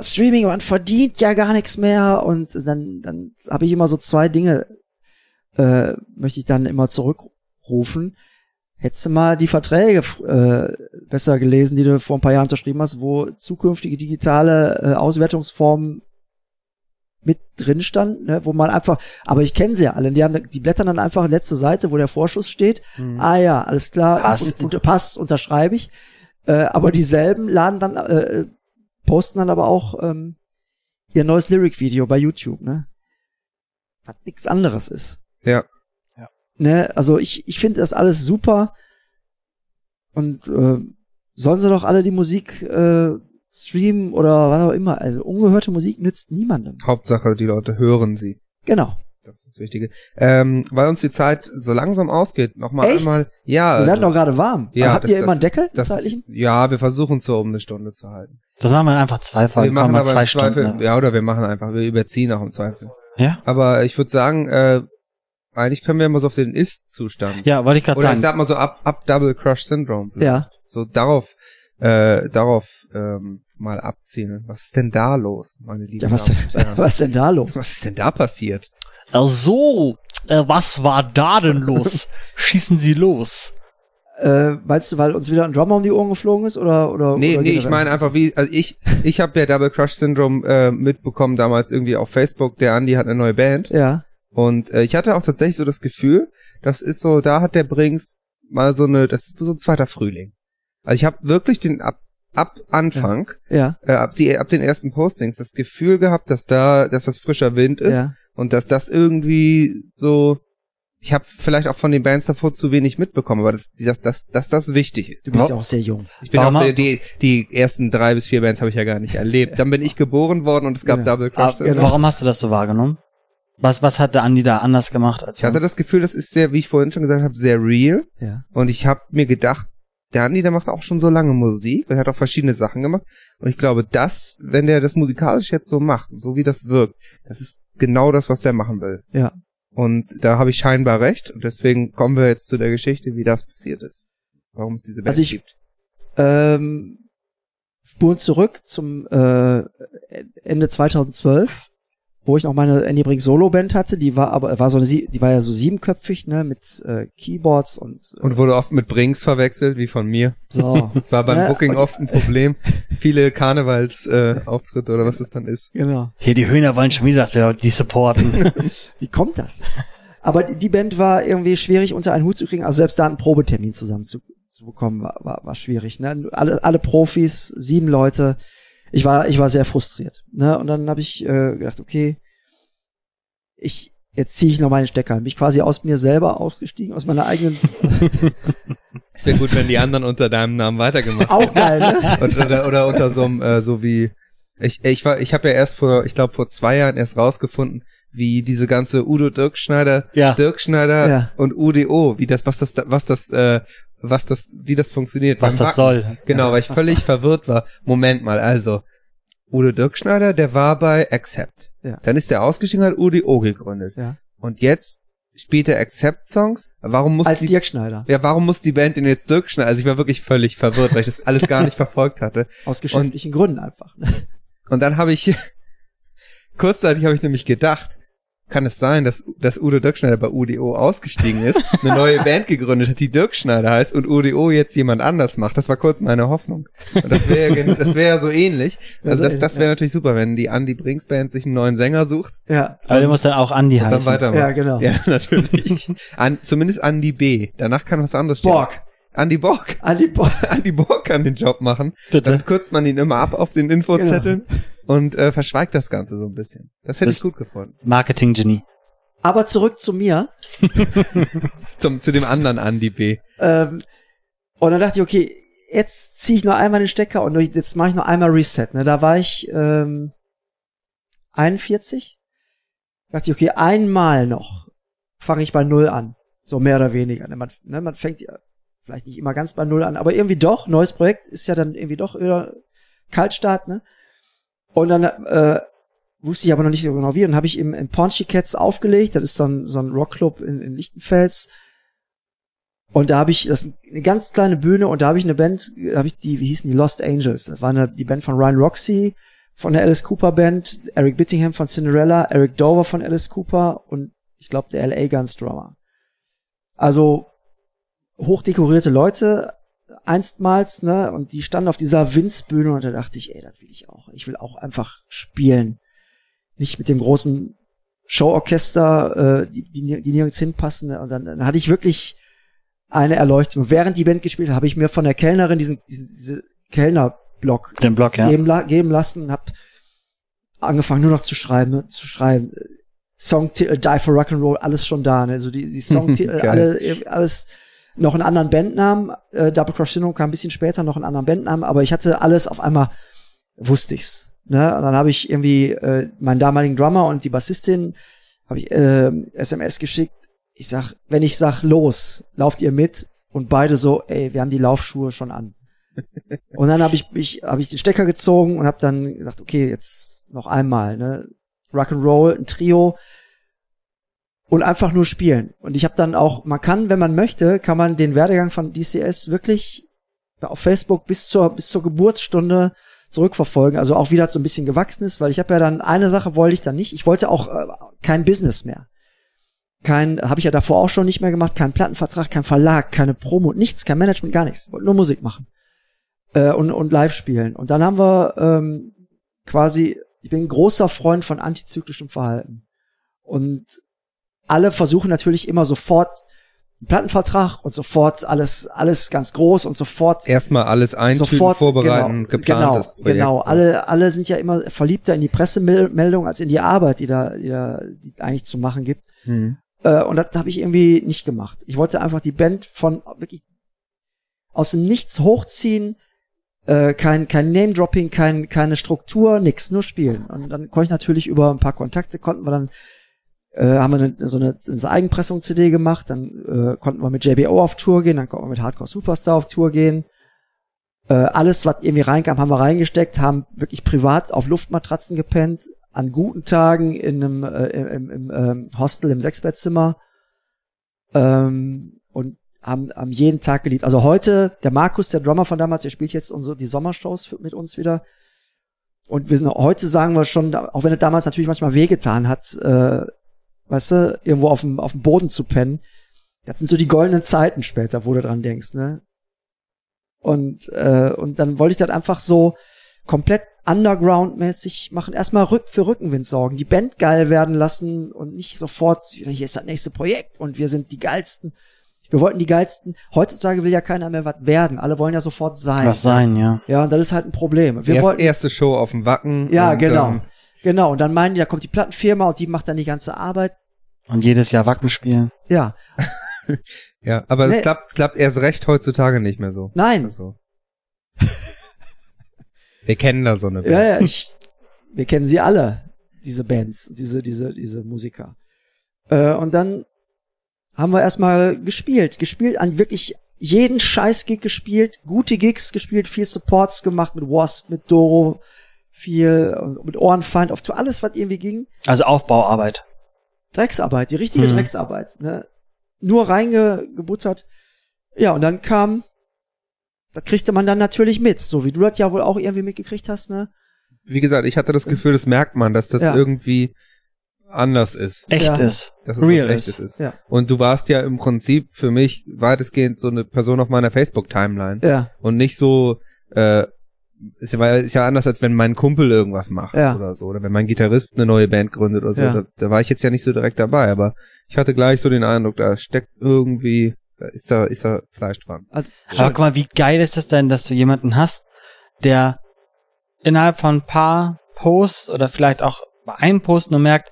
Streaming, man verdient ja gar nichts mehr und dann dann habe ich immer so zwei Dinge äh, möchte ich dann immer zurückrufen. Hättest du mal die Verträge äh, besser gelesen, die du vor ein paar Jahren unterschrieben hast, wo zukünftige digitale äh, Auswertungsformen drin stand, ne, wo man einfach, aber ich kenne sie ja alle, die haben, die blättern dann einfach letzte Seite, wo der Vorschuss steht. Ah ja, alles klar, Passt. Und, und, passt, unterschreibe ich. Äh, aber dieselben laden dann, äh, posten dann aber auch ähm, ihr neues Lyric-Video bei YouTube, ne? Was nichts anderes ist. ja. Ne? Also ich, ich finde das alles super. Und äh, sollen sie doch alle die Musik äh, streamen oder was auch immer. Also ungehörte Musik nützt niemandem. Hauptsache, die Leute hören sie. Genau. Das ist das Wichtige. Ähm, weil uns die Zeit so langsam ausgeht, nochmal einmal. Ja, Wir werden also, doch gerade warm. ja, Habt das- ihr immer einen Deckel? das, zeitlichen? ja, wir versuchen so um eine Stunde zu halten. Das machen wir einfach zwei wir Folgen. machen wir aber zwei im Zweifel, Stunden. ne? ja, oder wir machen einfach, wir überziehen auch im Zweifel. Ja? Aber ich würde sagen, äh, eigentlich können wir immer so auf den Ist-Zustand. Ja, wollte ich gerade Oder ich sagen. sag mal so ab, ab Double Crush Syndrome. Ja. So darauf, äh, darauf ähm, mal abzielen. Was ist denn da los, meine lieben Ja, was, Herren? was denn da los? Was ist denn da passiert? Äh, so, äh, was war da denn los? Schießen Sie los. Äh, meinst du, weil uns wieder ein Drummer um die Ohren geflogen ist oder oder? Nee, oder nee, ich meine einfach wie, also ich, ich habe ja Double Crush Syndrome äh, mitbekommen damals irgendwie auf Facebook. Der Andi hat eine neue Band Ja. und äh, ich hatte auch tatsächlich so das Gefühl, das ist so, da hat der Brings mal so eine, das ist so ein zweiter Frühling. Also ich habe wirklich den ab ab Anfang, Ja. äh, ab die ab den ersten Postings das Gefühl gehabt, dass da, dass das frischer Wind ist Ja. und dass das irgendwie so ich habe vielleicht auch von den Bands davor zu wenig mitbekommen, aber dass, dass, dass, dass das wichtig ist. Du bist ja auch sehr jung. Ich bin auch sehr, die, die ersten drei bis vier Bands habe ich ja gar nicht erlebt. Dann bin ich geboren worden und es gab Genau. Double Crush. Syndrome. Warum hast du das so wahrgenommen? Was, was hat der Andi da anders gemacht als Ich hatte das Gefühl, das ist sehr, wie ich vorhin schon gesagt habe, sehr real. Ja. Und ich habe mir gedacht, der Andi, der macht auch schon so lange Musik und er hat auch verschiedene Sachen gemacht. Und ich glaube, das, wenn der das musikalisch jetzt so macht, so wie das wirkt, das ist genau das, was der machen will. Ja. Und da habe ich scheinbar recht. Und deswegen kommen wir jetzt zu der Geschichte, wie das passiert ist. Warum es diese Band Also ich- gibt. Ähm, Spuren zurück zum äh, Ende 2012, wo ich noch meine Andy Brink Solo-Band hatte. Die war aber war so eine, sie- die war ja so siebenköpfig, ne, mit äh, Keyboards und, äh, Und wurde oft mit Brings verwechselt, wie von mir. so. Das war beim Ja, Booking oft ein Problem. Viele Karnevalsauftritte äh, Auftritte oder was es dann ist. genau. Hier, die Höhner wollen schon wieder, dass wir die supporten. Wie kommt das? Aber die, die Band war irgendwie schwierig unter einen Hut zu kriegen. Also selbst da einen Probetermin zusammen zu, zu bekommen, war, war, war schwierig. Ne? Alle, alle Profis, sieben Leute. Ich war, ich war sehr frustriert. Ne? Und dann habe ich äh, gedacht, okay, ich jetzt ziehe ich noch meine Stecker. Bin ich quasi aus mir selber ausgestiegen, aus meiner eigenen. Es wäre gut, wenn die anderen unter deinem Namen weitergemacht Auch geil, ne? Und, oder, oder unter so einem, äh, so wie ich, ich war, ich habe ja erst vor, ich glaube vor zwei Jahren erst rausgefunden, wie diese ganze Udo Dirkschneider, Ja. Dirkschneider Ja. und UDO, wie das, was das, was das, äh, was das, wie das funktioniert. was das soll. Genau, weil ich völlig verwirrt war. Moment mal, also Udo Dirkschneider, der war bei Accept. Ja. Dann ist der ausgestiegen und hat UDO gegründet. Ja. Und jetzt spielt er Accept-Songs. Warum muss Als die Dirk Schneider. ja, warum muss die Band den jetzt Dirk Schneider? Also ich war wirklich völlig verwirrt, weil ich das alles gar nicht verfolgt hatte. Aus geschäftlichen Gründen einfach. Ne? Und dann habe ich, kurzzeitig habe ich nämlich gedacht, kann es sein, dass, dass Udo Dirkschneider bei UDO ausgestiegen ist, eine neue Band gegründet hat, die Dirkschneider heißt und UDO jetzt jemand anders macht. Das war kurz meine Hoffnung. Und das wäre ja, das wäre ja so ähnlich. Also das, das wäre natürlich super, wenn die Andy Brinks Band sich einen neuen Sänger sucht. Ja. Aber der muss dann auch Andy heißen. dann weitermachen. Ja, genau. Ja, natürlich. An, zumindest Andy B. Danach kann was anderes stehen. Borg. Andy Borg. Andy Borg. Andy Borg kann den Job machen. Bitte. Dann kürzt man ihn immer ab auf den Infozetteln und äh, verschweigt das Ganze so ein bisschen. Das hätte Das- ich gut gefunden. Marketing-Genie. Aber zurück zu mir. Zum, zu dem anderen Andy B. Ähm, und dann dachte ich, okay, jetzt ziehe ich noch einmal den Stecker und jetzt mache ich noch einmal Reset. Ne? Da war ich ähm, 41. Dachte ich, okay, einmal noch fange ich bei Null an. So mehr oder weniger. Ne? Man, ne, man fängt ja vielleicht nicht immer ganz bei Null an, aber irgendwie doch. Neues Projekt ist ja dann irgendwie doch wieder Kaltstart. Ne? Und dann äh, wusste ich aber noch nicht so genau wie. Dann habe ich im, im Paunchy Cats aufgelegt. Das ist so ein, so ein Rockclub in, in Lichtenfels. Und da habe ich, das ist eine ganz kleine Bühne und da habe ich eine Band, da habe ich die, wie hießen die, Lost Angels. Das war eine, die Band von Ryan Roxy, von der Alice Cooper Band, Eric Bittingham von Cinderella, Eric Dover von Alice Cooper und ich glaube der LA Guns Drummer. Also hochdekorierte Leute einstmals, ne, und die standen auf dieser Winzbühne und da dachte ich, ey, das will ich auch. Ich will auch einfach spielen. Nicht mit dem großen Showorchester, äh, die, die, die nirgends hinpassen. Und dann, dann hatte ich wirklich eine Erleuchtung. Während die Band gespielt hat, habe ich mir von der Kellnerin diesen, diesen diese Kellnerblock Den Blog, ja. geben, la geben lassen, hab angefangen nur noch zu schreiben, ne, zu schreiben. Songtitel, Die for Rock'n'Roll, alles schon da, ne? Also die, die Songtitel, alle, alles noch einen anderen Bandnamen. Äh, Double Cross Syndrome kam ein bisschen später noch einen anderen Bandnamen, aber ich hatte alles auf einmal, wusste ich's. Ne? Und dann habe ich irgendwie äh, meinen damaligen Drummer und die Bassistin habe ich äh, SMS geschickt. Ich sag, wenn ich sag los, lauft ihr mit und beide so, ey, wir haben die Laufschuhe schon an. Und dann habe ich mich, habe ich den Stecker gezogen und habe dann gesagt, okay, jetzt noch einmal, ne, Rock'n'Roll, ein Trio und einfach nur spielen. Und ich habe dann auch, man kann, wenn man möchte, kann man den Werdegang von DCS wirklich auf Facebook bis zur bis zur Geburtsstunde zurückverfolgen. Also auch wieder so ein bisschen gewachsen ist, weil ich habe ja dann eine Sache wollte ich dann nicht. Ich wollte auch äh, kein Business mehr. Kein, habe ich ja davor auch schon nicht mehr gemacht, kein Plattenvertrag, kein Verlag, keine Promo, nichts, kein Management, gar nichts. Ich wollte nur Musik machen äh, und, und live spielen. Und dann haben wir ähm, quasi, ich bin großer Freund von antizyklischem Verhalten. Und alle versuchen natürlich immer sofort einen Plattenvertrag und sofort alles, alles ganz groß und sofort Erstmal alles eintüten, sofort vorbereiten, genau, geplantes genau, Projekt. genau. Alle, alle sind ja immer verliebter in die Pressemeldung als in die Arbeit, die da, die da die eigentlich zu machen gibt. Hm. Äh, und das habe ich irgendwie nicht gemacht. Ich wollte einfach die Band von wirklich aus dem Nichts hochziehen, äh, kein, kein Name-Dropping, kein, keine Struktur, nix, nur spielen. Und dann konnte ich natürlich über ein paar Kontakte, konnten wir dann, äh, haben wir eine, so eine, Eigenpressung-CD gemacht, dann äh, konnten wir mit JBO auf Tour gehen, dann konnten wir mit Hardcore Superstar auf Tour gehen. Äh, alles, was irgendwie reinkam, haben wir reingesteckt, haben wirklich privat auf Luftmatratzen gepennt, an guten Tagen in einem äh, im, im ähm, Hostel im Sechsbettzimmer ähm, und haben, haben jeden Tag geliebt. Also heute, der Markus, der Drummer von damals, der spielt jetzt unsere, die Sommershows mit uns wieder. Und wir sind heute, sagen wir schon, auch wenn er damals natürlich manchmal wehgetan hat, äh, weißt du, irgendwo auf dem, auf dem Boden zu pennen. Das sind so die goldenen Zeiten später, wo du dran denkst, ne? Und, äh, und dann wollte ich das einfach so komplett underground-mäßig machen. Erstmal Rück für Rückenwind sorgen, die Band geil werden lassen und nicht sofort, hier ist das nächste Projekt und wir sind die geilsten. Wir wollten die geilsten. Heutzutage will ja keiner mehr was werden. Alle wollen ja sofort sein. Was sein, ja. Ja, und das ist halt ein Problem. Wir Erst, wollten, erste Show auf dem Wacken. ja, und, genau. Ähm, genau. Und dann meinen die, da kommt die Plattenfirma und die macht dann die ganze Arbeit. Und jedes Jahr Wacken spielen. Ja. ja, aber Nee. es klappt, klappt erst recht heutzutage nicht mehr so. Nein. Also. Wir kennen da so eine Band. Ja, ja, ich, wir kennen sie alle, diese Bands, diese, diese, diese Musiker. Äh, und dann haben wir erstmal gespielt, gespielt an wirklich jeden Scheiß-Gig gespielt, gute Gigs gespielt, viel Supports gemacht mit Wasp, mit Doro, viel und mit Ohrenfeind auf Tour, alles, was irgendwie ging. Also Aufbauarbeit. Drecksarbeit, die richtige Mhm. Drecksarbeit, ne? Nur reingebuttert. Ja, und dann kam, das kriegte man dann natürlich mit, so wie du das ja wohl auch irgendwie mitgekriegt hast, ne? Wie gesagt, ich hatte das Gefühl, das merkt man, dass das Ja. irgendwie anders ist. Echt Ja. ist. Dass Real ist. ist. Ja. Und du warst ja im Prinzip für mich weitestgehend so eine Person auf meiner Facebook-Timeline. Ja, Und nicht so, äh, ist ja, ist ja anders, als wenn mein Kumpel irgendwas macht Ja. oder so. Oder wenn mein Gitarrist eine neue Band gründet oder so. Ja. Da, da war ich jetzt ja nicht so direkt dabei, aber ich hatte gleich so den Eindruck, da steckt irgendwie, da ist da, ist da Fleisch dran. also Aber guck mal, wie geil ist es denn, dass du jemanden hast, der innerhalb von ein paar Posts oder vielleicht auch bei einem Post nur merkt,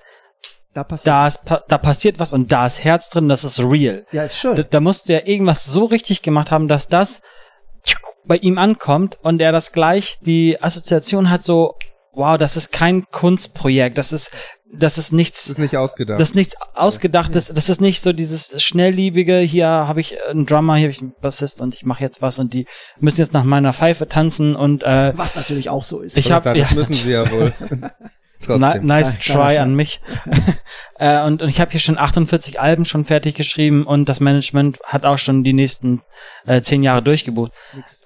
da passiert. da, ist, da passiert was und da ist Herz drin, das ist real. Ja, ist schön. Da, da musst du ja irgendwas so richtig gemacht haben, dass das bei ihm ankommt und er das gleich die Assoziation hat so, wow, das ist kein Kunstprojekt, das ist, das ist Das nichts, ist nicht ausgedacht. das ist nichts Ausgedachtes, das ist nicht so dieses schnellliebige, hier habe ich einen Drummer, hier habe ich einen Bassist und ich mache jetzt was und die müssen jetzt nach meiner Pfeife tanzen und äh, Was natürlich auch so ist. Ich hab- das ja, müssen sie ja wohl. Trotzdem. nice try an mich. äh, und, und ich habe hier schon 48 Alben schon fertig geschrieben und das Management hat auch schon die nächsten äh, zehn Jahre durchgebucht.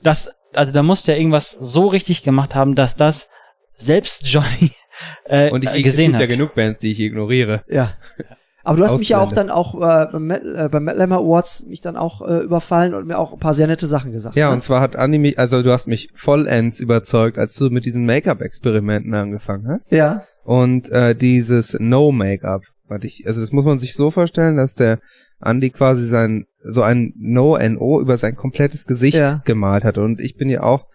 Das, also da musst du ja irgendwas so richtig gemacht haben, dass das selbst Johnny äh, Und ich, es gesehen gibt hat. ja genug Bands, die ich ignoriere. Ja. Aber du hast mich ja auch dann auch äh, beim, äh, beim Metal Hammer Awards mich dann auch äh, überfallen und mir auch ein paar sehr nette Sachen gesagt. Ja, ne? und zwar hat Andi mich, also du hast mich vollends überzeugt, als du mit diesen Make-up-Experimenten angefangen hast. ja, Und äh, dieses No-Make-up, was ich, also das muss man sich so vorstellen, dass der Andi quasi sein, so ein No-NO über sein komplettes Gesicht Ja. gemalt hat. Und ich bin ja auch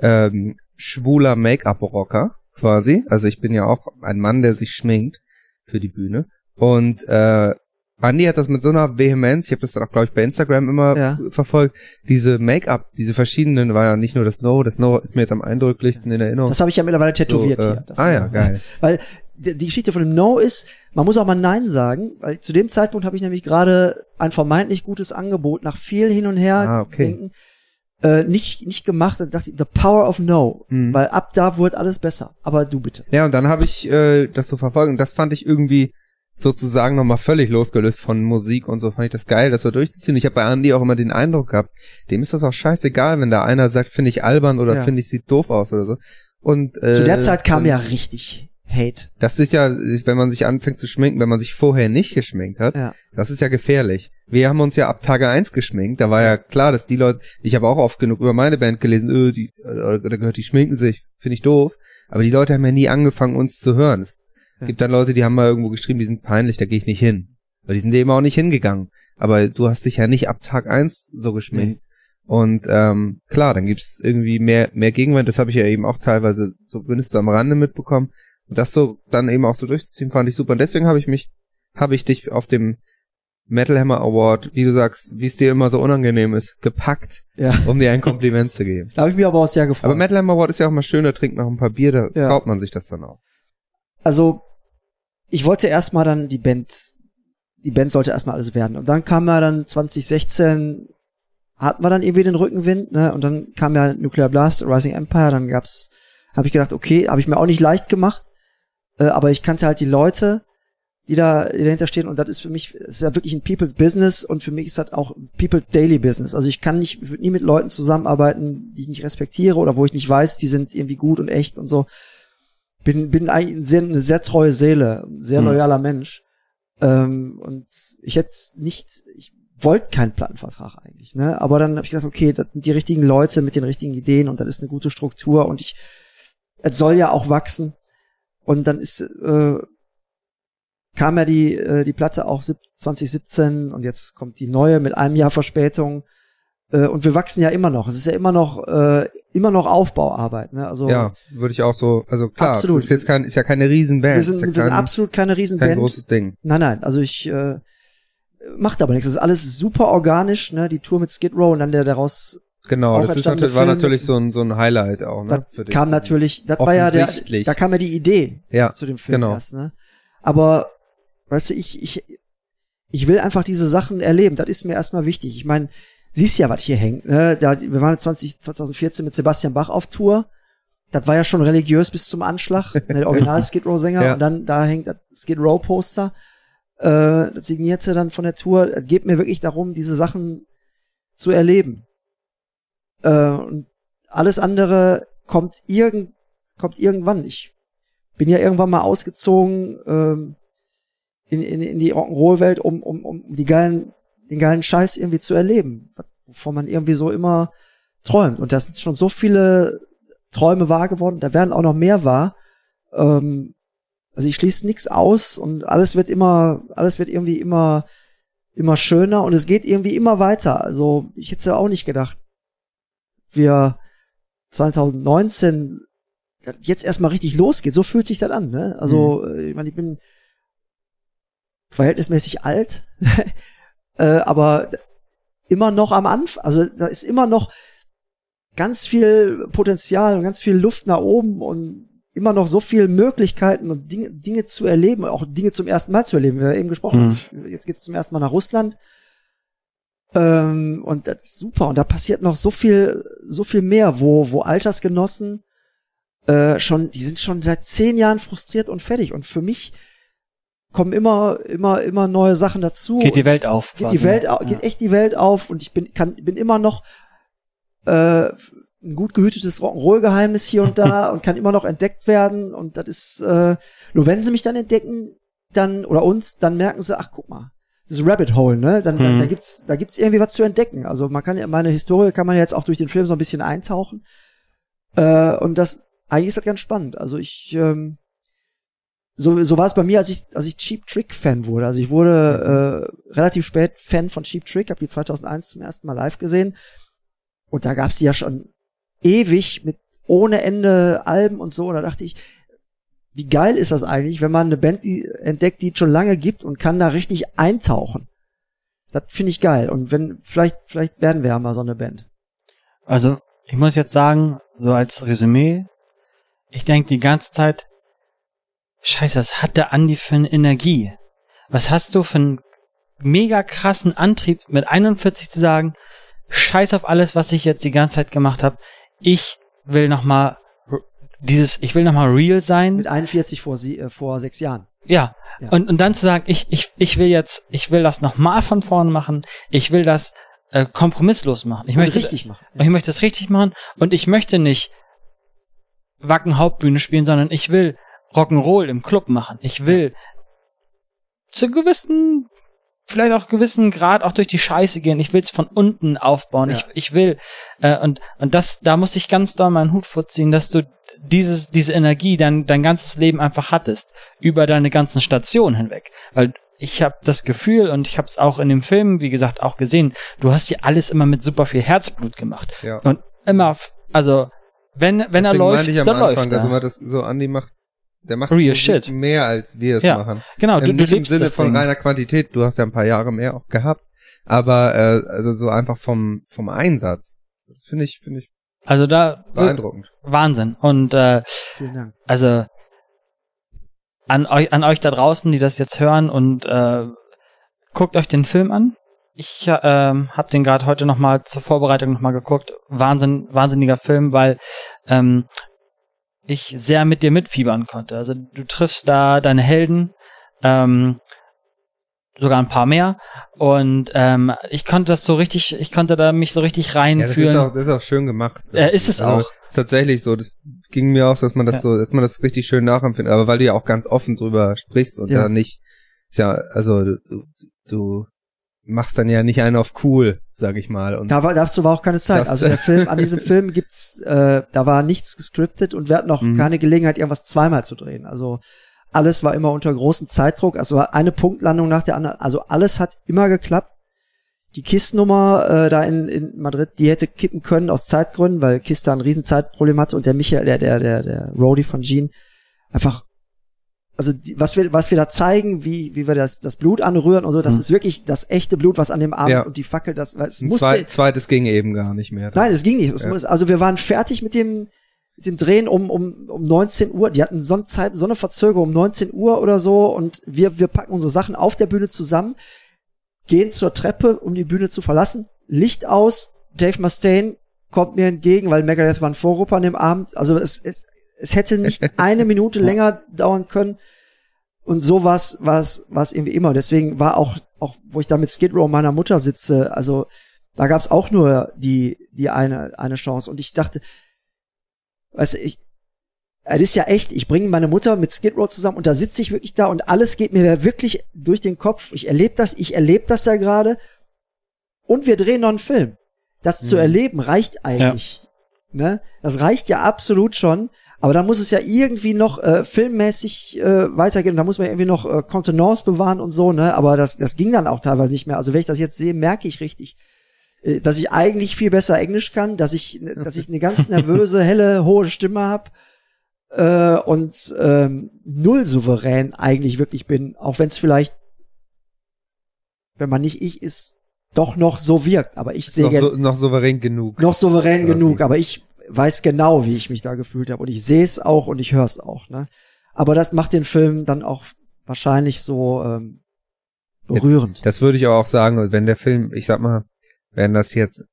ähm, schwuler Make-up-Rocker quasi. Also ich bin ja auch ein Mann, der sich schminkt für die Bühne. Und äh, Andi hat das mit so einer Vehemenz, ich habe das dann auch, glaube ich, bei Instagram immer Ja. verfolgt, diese Make-up, diese verschiedenen, war ja nicht nur das No, das No ist mir jetzt am eindrücklichsten in Erinnerung. das habe ich ja mittlerweile tätowiert So, äh, hier. Das ah ja, geil. Weil die Geschichte von dem No ist, man muss auch mal Nein sagen, weil zu dem Zeitpunkt habe ich nämlich gerade ein vermeintlich gutes Angebot nach viel hin und her Ah, okay. denken äh, nicht nicht gemacht und dachte ich, the power of No, Mhm. weil ab da wurde alles besser. Aber du bitte. Ja, und dann habe ich äh, das so verfolgt und das fand ich irgendwie sozusagen nochmal völlig losgelöst von Musik und so fand ich das geil, das so durchzuziehen. Ich habe bei Andy auch immer den Eindruck gehabt, dem ist das auch scheißegal, wenn da einer sagt, finde ich albern oder Ja. finde ich sieht doof aus oder so. Und äh, Zu der Zeit kam ja richtig Hate. Das ist ja, wenn man sich anfängt zu schminken, wenn man sich vorher nicht geschminkt hat, Ja. das ist ja gefährlich. Wir haben uns ja ab Tage eins geschminkt, da war ja klar, dass die Leute, ich habe auch oft genug über meine Band gelesen, öh, die, äh, oder gehört, die schminken sich, finde ich doof. Aber die Leute haben ja nie angefangen, uns zu hören. Es Ja. gibt dann Leute, die haben mal irgendwo geschrieben, die sind peinlich, da gehe ich nicht hin. Weil die sind eben auch nicht hingegangen. Aber du hast dich ja nicht ab Tag eins so geschminkt. Und ähm, klar, dann gibt's irgendwie mehr, mehr Gegenwind. Das habe ich ja eben auch teilweise so mindestens am Rande mitbekommen. Und das so dann eben auch so durchzuziehen, fand ich super. Und deswegen habe ich mich, habe ich dich auf dem Metal Hammer Award, wie du sagst, wie es dir immer so unangenehm ist, gepackt, Ja. um dir ein Kompliment zu geben. Da habe ich mich aber auch sehr gefreut. Aber Metal Hammer Award ist ja auch mal schön, da trinkt noch ein paar Bier, da Ja. traut man sich das dann auch. also ich wollte erstmal dann die Band, die Band sollte erstmal alles werden. Und dann kam ja dann 2016, hatten wir dann irgendwie den Rückenwind, ne? Und dann kam ja Nuclear Blast, Rising Empire, dann gab's, habe ich gedacht, okay, habe ich mir auch nicht leicht gemacht, äh, aber ich kannte halt die Leute, die da die dahinter stehen und das ist für mich, ist ja wirklich ein People's Business und für mich ist das auch People's Daily Business. Also ich kann nicht, ich nie mit Leuten zusammenarbeiten, die ich nicht respektiere oder wo ich nicht weiß, die sind irgendwie gut und echt und so bin, bin eigentlich ein sehr, eine sehr treue Seele, ein sehr Hm. loyaler Mensch. Ähm, und ich hätte nicht, ich wollte keinen Plattenvertrag eigentlich, ne? Aber dann habe ich gesagt, okay, das sind die richtigen Leute mit den richtigen Ideen und das ist eine gute Struktur und ich, es soll ja auch wachsen. Und dann ist, äh, kam ja die, äh, die Platte auch sieb- 2017 und jetzt kommt die neue mit einem Jahr Verspätung. Äh, und wir wachsen ja immer noch. Es ist ja immer noch, äh, immer noch Aufbauarbeit, ne? Also, Ja, würde ich auch so, also klar, Absolut. es ist jetzt kein, ist ja keine Riesenband, wir es sind, ist ja wir kein, sind absolut keine kein Riesenband. großes Ding. Nein, nein, also ich äh, macht aber nichts. Das ist alles super organisch, ne? Die Tour mit Skid Row und dann der daraus Genau, das ist natürlich, war Film natürlich so ein, so ein Highlight auch, ne? das kam natürlich, das war ja der, da kam ja die Idee Ja, zu dem Film genau. erst, ne? Aber weißt du, ich ich ich will einfach diese Sachen erleben. Das ist mir erstmal wichtig. Ich meine, siehst ja, was hier hängt, ne? Da, wir waren 20, 2014 mit Sebastian Bach auf Tour. Das war ja schon religiös bis zum Anschlag, ne, der Original Skid Row Sänger Ja. und dann da hängt das Skid Row Poster. Äh, das signierte dann von der Tour. Es geht mir wirklich darum, diese Sachen zu erleben. Äh, und alles andere kommt irgend, kommt irgendwann. Ich bin ja irgendwann mal ausgezogen, ähm, in, in, in die Rock'n'Roll-Welt, um, um, um die geilen, den geilen Scheiß irgendwie zu erleben, wovon man irgendwie so immer träumt. Und da sind schon so viele Träume wahr geworden, da werden auch noch mehr wahr. Ähm, also ich schließe nichts aus und alles wird immer, alles wird irgendwie immer, immer schöner und es geht irgendwie immer weiter. Also ich hätte ja auch nicht gedacht, wir 2019 jetzt erstmal richtig losgeht. So fühlt sich das an, ne? Also, mhm. ich meine, ich bin verhältnismäßig alt, äh, aber immer noch am Anfang, also da ist immer noch ganz viel Potenzial und ganz viel Luft nach oben und immer noch so viele Möglichkeiten und Dinge, Dinge zu erleben, auch Dinge zum ersten Mal zu erleben. Wir haben eben gesprochen, mhm. jetzt geht's zum ersten Mal nach Russland. Ähm, und das ist super. Und da passiert noch so viel, so viel mehr, wo, wo Altersgenossen äh, schon, die sind schon seit zehn Jahren frustriert und fertig. Und für mich kommen immer, immer, immer neue Sachen dazu. Geht die Welt auf. Geht die Welt, auf, ja. geht echt die Welt auf und ich bin, kann, bin immer noch äh, ein gut gehütetes Rock'n'Roll-Geheimnis hier und da und kann immer noch entdeckt werden und das ist, äh, nur wenn sie mich dann entdecken, dann, oder uns, dann merken sie, ach guck mal, das Rabbit Hole, ne? Dann, mhm. dann da gibt's, da gibt's irgendwie was zu entdecken. Also man kann ja, meine Historie kann man jetzt auch durch den Film so ein bisschen eintauchen. Äh, und das, eigentlich ist das ganz spannend. Also ich, ähm, so, so war es bei mir, als ich, als ich Cheap Trick Fan wurde. Also ich wurde äh, relativ spät Fan von Cheap Trick, habe die 2001 zum ersten Mal live gesehen. Und da gab's die ja schon ewig mit ohne Ende Alben und so. Und da dachte ich, wie geil ist das eigentlich, wenn man eine Band die entdeckt, die es schon lange gibt und kann da richtig eintauchen. Das finde ich geil. Und wenn, vielleicht, vielleicht werden wir ja mal so eine Band. Also, ich muss jetzt sagen, so als Resümee, ich denke die ganze Zeit, scheiße, was hat der Andi für eine Energie? Was hast du für einen mega krassen Antrieb, mit 41 zu sagen, scheiß auf alles, was ich jetzt die ganze Zeit gemacht habe. Ich will noch mal dieses, ich will noch mal real sein. Mit 41 vor, sie, äh, vor sechs Jahren. Ja. ja. Und, und dann zu sagen, ich, ich, ich will jetzt, ich will das noch mal von vorne machen. Ich will das äh, kompromisslos machen. Ich und möchte richtig machen. Ja. Ich möchte es richtig machen und ich möchte nicht Wacken Hauptbühne spielen, sondern ich will Rock'n'Roll im Club machen. Ich will zu gewissen vielleicht auch gewissen Grad auch durch die Scheiße gehen. Ich will es von unten aufbauen. Ja. Ich, ich will äh, und und das da muss ich ganz doll meinen Hut vorziehen, dass du dieses diese Energie dein dein ganzes Leben einfach hattest über deine ganzen Stationen hinweg, weil ich habe das Gefühl und ich habe es auch in dem Film, wie gesagt, auch gesehen. Du hast hier alles immer mit super viel Herzblut gemacht ja. und immer also wenn wenn Deswegen er läuft, dann Anfang, läuft er. Also das so Andy macht der macht Real shit. mehr als wir es ja, machen. Genau, du, du Im Sinne von Ding. reiner Quantität. Du hast ja ein paar Jahre mehr auch gehabt, aber äh, also so einfach vom vom Einsatz. Finde ich finde ich also da beeindruckend. Wahnsinn und äh, Vielen Dank. also an euch an euch da draußen, die das jetzt hören und äh, guckt euch den Film an. Ich äh, habe den gerade heute noch mal zur Vorbereitung noch mal geguckt. Wahnsinn, wahnsinniger Film, weil ähm, ich sehr mit dir mitfiebern konnte. Also du triffst da deine Helden, ähm, sogar ein paar mehr. Und ähm, ich konnte das so richtig, ich konnte da mich so richtig reinführen. Ja, das, ist auch, das ist auch schön gemacht. Äh, ist es also, auch. Ist tatsächlich so. Das ging mir auch, dass man das ja. so, dass man das richtig schön nachempfindet. Aber weil du ja auch ganz offen drüber sprichst und ja. da nicht, ist ja, also du, du machst dann ja nicht einen auf cool, sag ich mal. Und da war, dazu war auch keine Zeit. Also der Film, an diesem Film gibt's, äh, da war nichts gescriptet und wir hatten auch mhm. keine Gelegenheit, irgendwas zweimal zu drehen. Also alles war immer unter großem Zeitdruck. Also eine Punktlandung nach der anderen. Also alles hat immer geklappt. Die KISS-Nummer äh, da in, in Madrid, die hätte kippen können aus Zeitgründen, weil KISS da ein Riesenzeitproblem hatte und der Michael, der, der, der, der Roadie von Gene, einfach also die, was wir was wir da zeigen, wie wie wir das das Blut anrühren und so, das mhm. ist wirklich das echte Blut, was an dem Abend ja. und die Fackel, das es musste Zwei, zweites ging eben gar nicht mehr. Nein, es ging nicht. Es ja. muss, also wir waren fertig mit dem mit dem Drehen um um um 19 Uhr. Die hatten so eine Zeit, so eine Verzögerung um 19 Uhr oder so und wir wir packen unsere Sachen auf der Bühne zusammen, gehen zur Treppe, um die Bühne zu verlassen, Licht aus, Dave Mustaine kommt mir entgegen, weil Megadeth war ein Vorgruppe an dem Abend. Also es, es es hätte nicht eine Minute länger dauern können. Und so was was was irgendwie immer. Deswegen war auch, auch wo ich da mit Skid Row meiner Mutter sitze, also da gab's auch nur die, die eine, eine Chance. Und ich dachte, weißt du, ich, es ist ja echt, ich bringe meine Mutter mit Skid Row zusammen und da sitze ich wirklich da und alles geht mir wirklich durch den Kopf. Ich erlebe das, ich erlebe das ja gerade. Und wir drehen noch einen Film. Das mhm. zu erleben reicht eigentlich. Ja. Ne? Das reicht ja absolut schon. Aber da muss es ja irgendwie noch äh, filmmäßig äh, weitergehen. Da muss man irgendwie noch äh, Kontenance bewahren und so, ne? Aber das, das ging dann auch teilweise nicht mehr. Also wenn ich das jetzt sehe, merke ich richtig, äh, dass ich eigentlich viel besser Englisch kann, dass ich, dass ich eine ganz nervöse, helle, hohe Stimme habe äh, und ähm, null souverän eigentlich wirklich bin, auch wenn es vielleicht, wenn man nicht ich ist, doch noch so wirkt. Aber ich sehe noch, so, noch souverän genug. Noch souverän genug, aber ich weiß genau, wie ich mich da gefühlt habe und ich sehe es auch und ich höre es auch. Ne? Aber das macht den Film dann auch wahrscheinlich so ähm, berührend. Das würde ich auch sagen, wenn der Film, ich sag mal, wenn das jetzt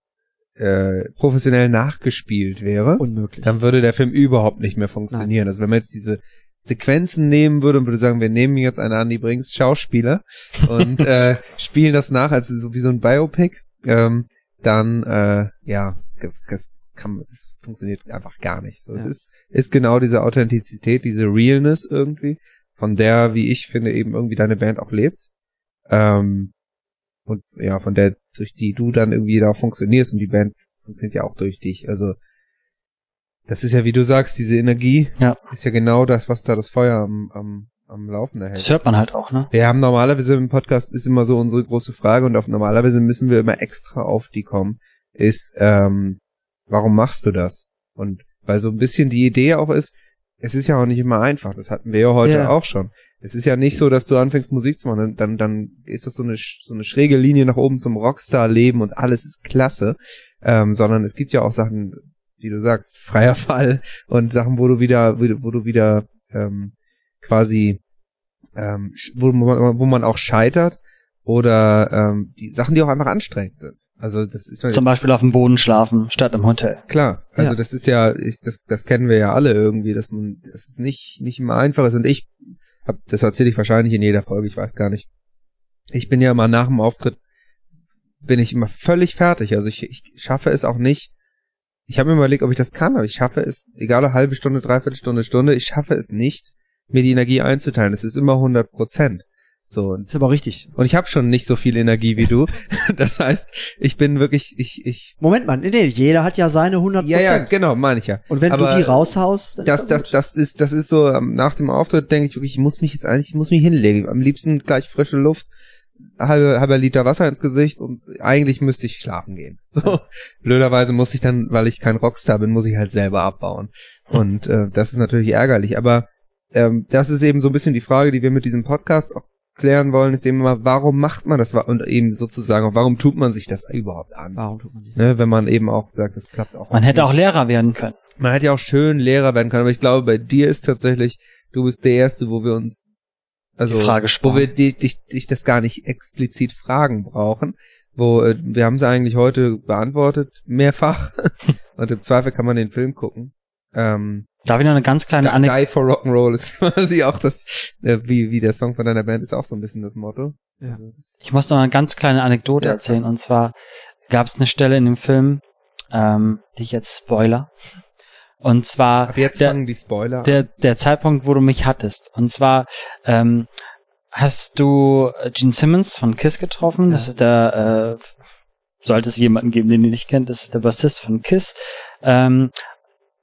äh, professionell nachgespielt wäre, Unmöglich. dann würde der Film überhaupt nicht mehr funktionieren. Nein. Also wenn man jetzt diese Sequenzen nehmen würde und würde sagen, wir nehmen jetzt einen Andy Brings Schauspieler und äh, spielen das nach, also so wie so ein Biopic, ähm, dann äh, ja, das kann das funktioniert einfach gar nicht. So, ja. Es ist ist genau diese Authentizität, diese Realness irgendwie, von der, wie ich finde, eben irgendwie deine Band auch lebt. Ähm, und ja, von der, durch die du dann irgendwie da funktionierst und die Band funktioniert ja auch durch dich. Also das ist ja, wie du sagst, diese Energie ja. ist ja genau das, was da das Feuer am, am, am Laufen erhält. Das hört man halt auch, ne? Wir haben normalerweise im Podcast ist immer so unsere große Frage und auf normalerweise müssen wir immer extra auf die kommen, ist, ähm, warum machst du das? Und weil so ein bisschen die Idee auch ist, es ist ja auch nicht immer einfach. Das hatten wir ja heute ja. auch schon. Es ist ja nicht so, dass du anfängst Musik zu machen, dann, dann ist das so eine, so eine schräge Linie nach oben zum Rockstar-Leben und alles ist klasse, ähm, sondern es gibt ja auch Sachen, wie du sagst, freier Fall und Sachen, wo du wieder, wo du wieder ähm, quasi, ähm, wo, man, wo man auch scheitert oder ähm, die Sachen, die auch einfach anstrengend sind. Also das ist zum Beispiel auf dem Boden schlafen statt im Hotel. Klar, also ja. das ist ja, ich, das, das kennen wir ja alle irgendwie, dass man, dass es nicht nicht immer einfach ist. Und ich hab, das erzähle ich wahrscheinlich in jeder Folge, ich weiß gar nicht. Ich bin ja immer nach dem Auftritt, bin ich immer völlig fertig. Also ich, ich schaffe es auch nicht. Ich habe mir überlegt, ob ich das kann, aber ich schaffe es, egal eine halbe Stunde, dreiviertel Stunde, Stunde, ich schaffe es nicht, mir die Energie einzuteilen. Es ist immer 100 Prozent. So. Ist aber richtig. Und ich habe schon nicht so viel Energie wie du. das heißt, ich bin wirklich, ich, ich. Moment mal, nee, jeder hat ja seine 100 Ja, ja, genau, meine ich ja. Und wenn aber du die raushaust, dann das, ist das, das, das ist, das ist so, ähm, nach dem Auftritt denke ich wirklich, ich muss mich jetzt eigentlich, ich muss mich hinlegen. Am liebsten gleich frische Luft, halbe, halber Liter Wasser ins Gesicht und eigentlich müsste ich schlafen gehen. So. Blöderweise muss ich dann, weil ich kein Rockstar bin, muss ich halt selber abbauen. Und äh, das ist natürlich ärgerlich, aber ähm, das ist eben so ein bisschen die Frage, die wir mit diesem Podcast auch klären wollen, ist eben immer, warum macht man das und eben sozusagen warum tut man sich das überhaupt an? Warum tut man sich das? Ne, wenn man eben auch sagt, das klappt auch. Man hätte auch Lehrer werden können. Man hätte ja auch schön Lehrer werden können, aber ich glaube, bei dir ist tatsächlich, du bist der Erste, wo wir uns also die Frage wo wir dich, dich, dich das gar nicht explizit fragen brauchen. Wo äh, wir haben sie eigentlich heute beantwortet, mehrfach. und im Zweifel kann man den Film gucken. Ähm, Darf ich noch eine ganz kleine Anekdote? Die for Rock'n'Roll ist quasi auch das, äh, wie, wie der Song von deiner Band ist auch so ein bisschen das Motto. Ja. Also ich muss noch eine ganz kleine Anekdote ja, erzählen. Und zwar gab es eine Stelle in dem Film, ähm, die ich jetzt spoiler. Und zwar Ab jetzt der, fangen die Spoiler der, der Zeitpunkt, wo du mich hattest. Und zwar ähm, hast du Gene Simmons von Kiss getroffen. Ja. Das ist der, äh, sollte es jemanden geben, den ihr nicht kennt, das ist der Bassist von Kiss. Ähm,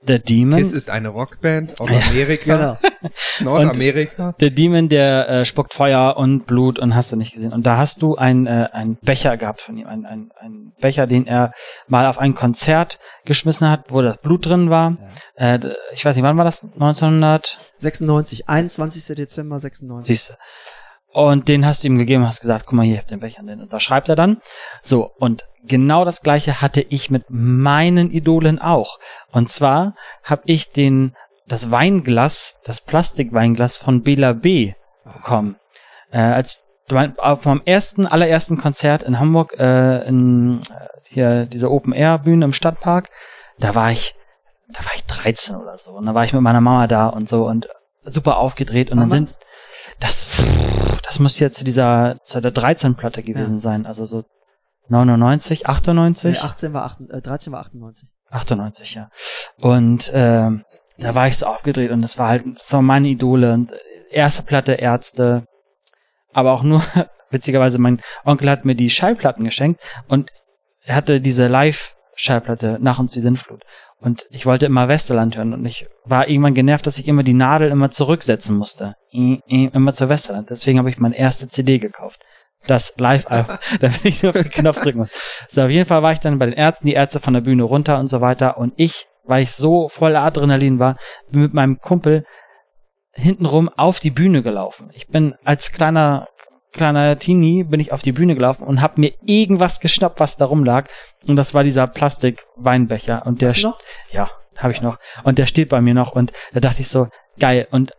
der Demon. Kiss ist eine Rockband aus Amerika. genau. Nordamerika. Und der Demon, der äh, spuckt Feuer und Blut und hast du nicht gesehen. Und da hast du ein, äh, ein Becher gehabt von ihm, ein, ein, ein Becher, den er mal auf ein Konzert geschmissen hat, wo das Blut drin war. Ja. Äh, ich weiß nicht, wann war das? 1996, 21. Dezember 96. Siehst du. Und den hast du ihm gegeben, hast gesagt, guck mal hier, den Becher, den unterschreibt er dann. So, und genau das gleiche hatte ich mit meinen Idolen auch. Und zwar habe ich den das Weinglas, das Plastikweinglas von Bela B bekommen. Äh, als vom ersten, allerersten Konzert in Hamburg, äh, in äh, hier dieser Open Air Bühne im Stadtpark, da war ich, da war ich 13 oder so. Und da war ich mit meiner Mama da und so und super aufgedreht und Mama? dann sind das, pff, das muss jetzt zu dieser, zu der 13 Platte gewesen ja. sein. Also so 99, 98? Nee, 18 war 8, äh, 13 war 98. 98, ja. Und äh, da war ich so aufgedreht und das war halt, das war meine Idole. Und erste Platte Ärzte, aber auch nur, witzigerweise, mein Onkel hat mir die Schallplatten geschenkt und er hatte diese Live-Schallplatte nach uns die Sinnflut. Und ich wollte immer Westerland hören und ich war irgendwann genervt, dass ich immer die Nadel immer zurücksetzen musste. Immer zur Westerland. Deswegen habe ich meine erste CD gekauft. Das Live-Album, da will ich nur auf den Knopf drücken muss. So, auf jeden Fall war ich dann bei den Ärzten, die Ärzte von der Bühne runter und so weiter. Und ich, weil ich so voller Adrenalin war, bin mit meinem Kumpel hintenrum auf die Bühne gelaufen. Ich bin als kleiner kleiner Teenie bin ich auf die Bühne gelaufen und habe mir irgendwas geschnappt, was da rumlag. Und das war dieser Plastik-Weinbecher. Und der Hast du noch? ja, habe ich noch. Und der steht bei mir noch. Und da dachte ich so, geil. Und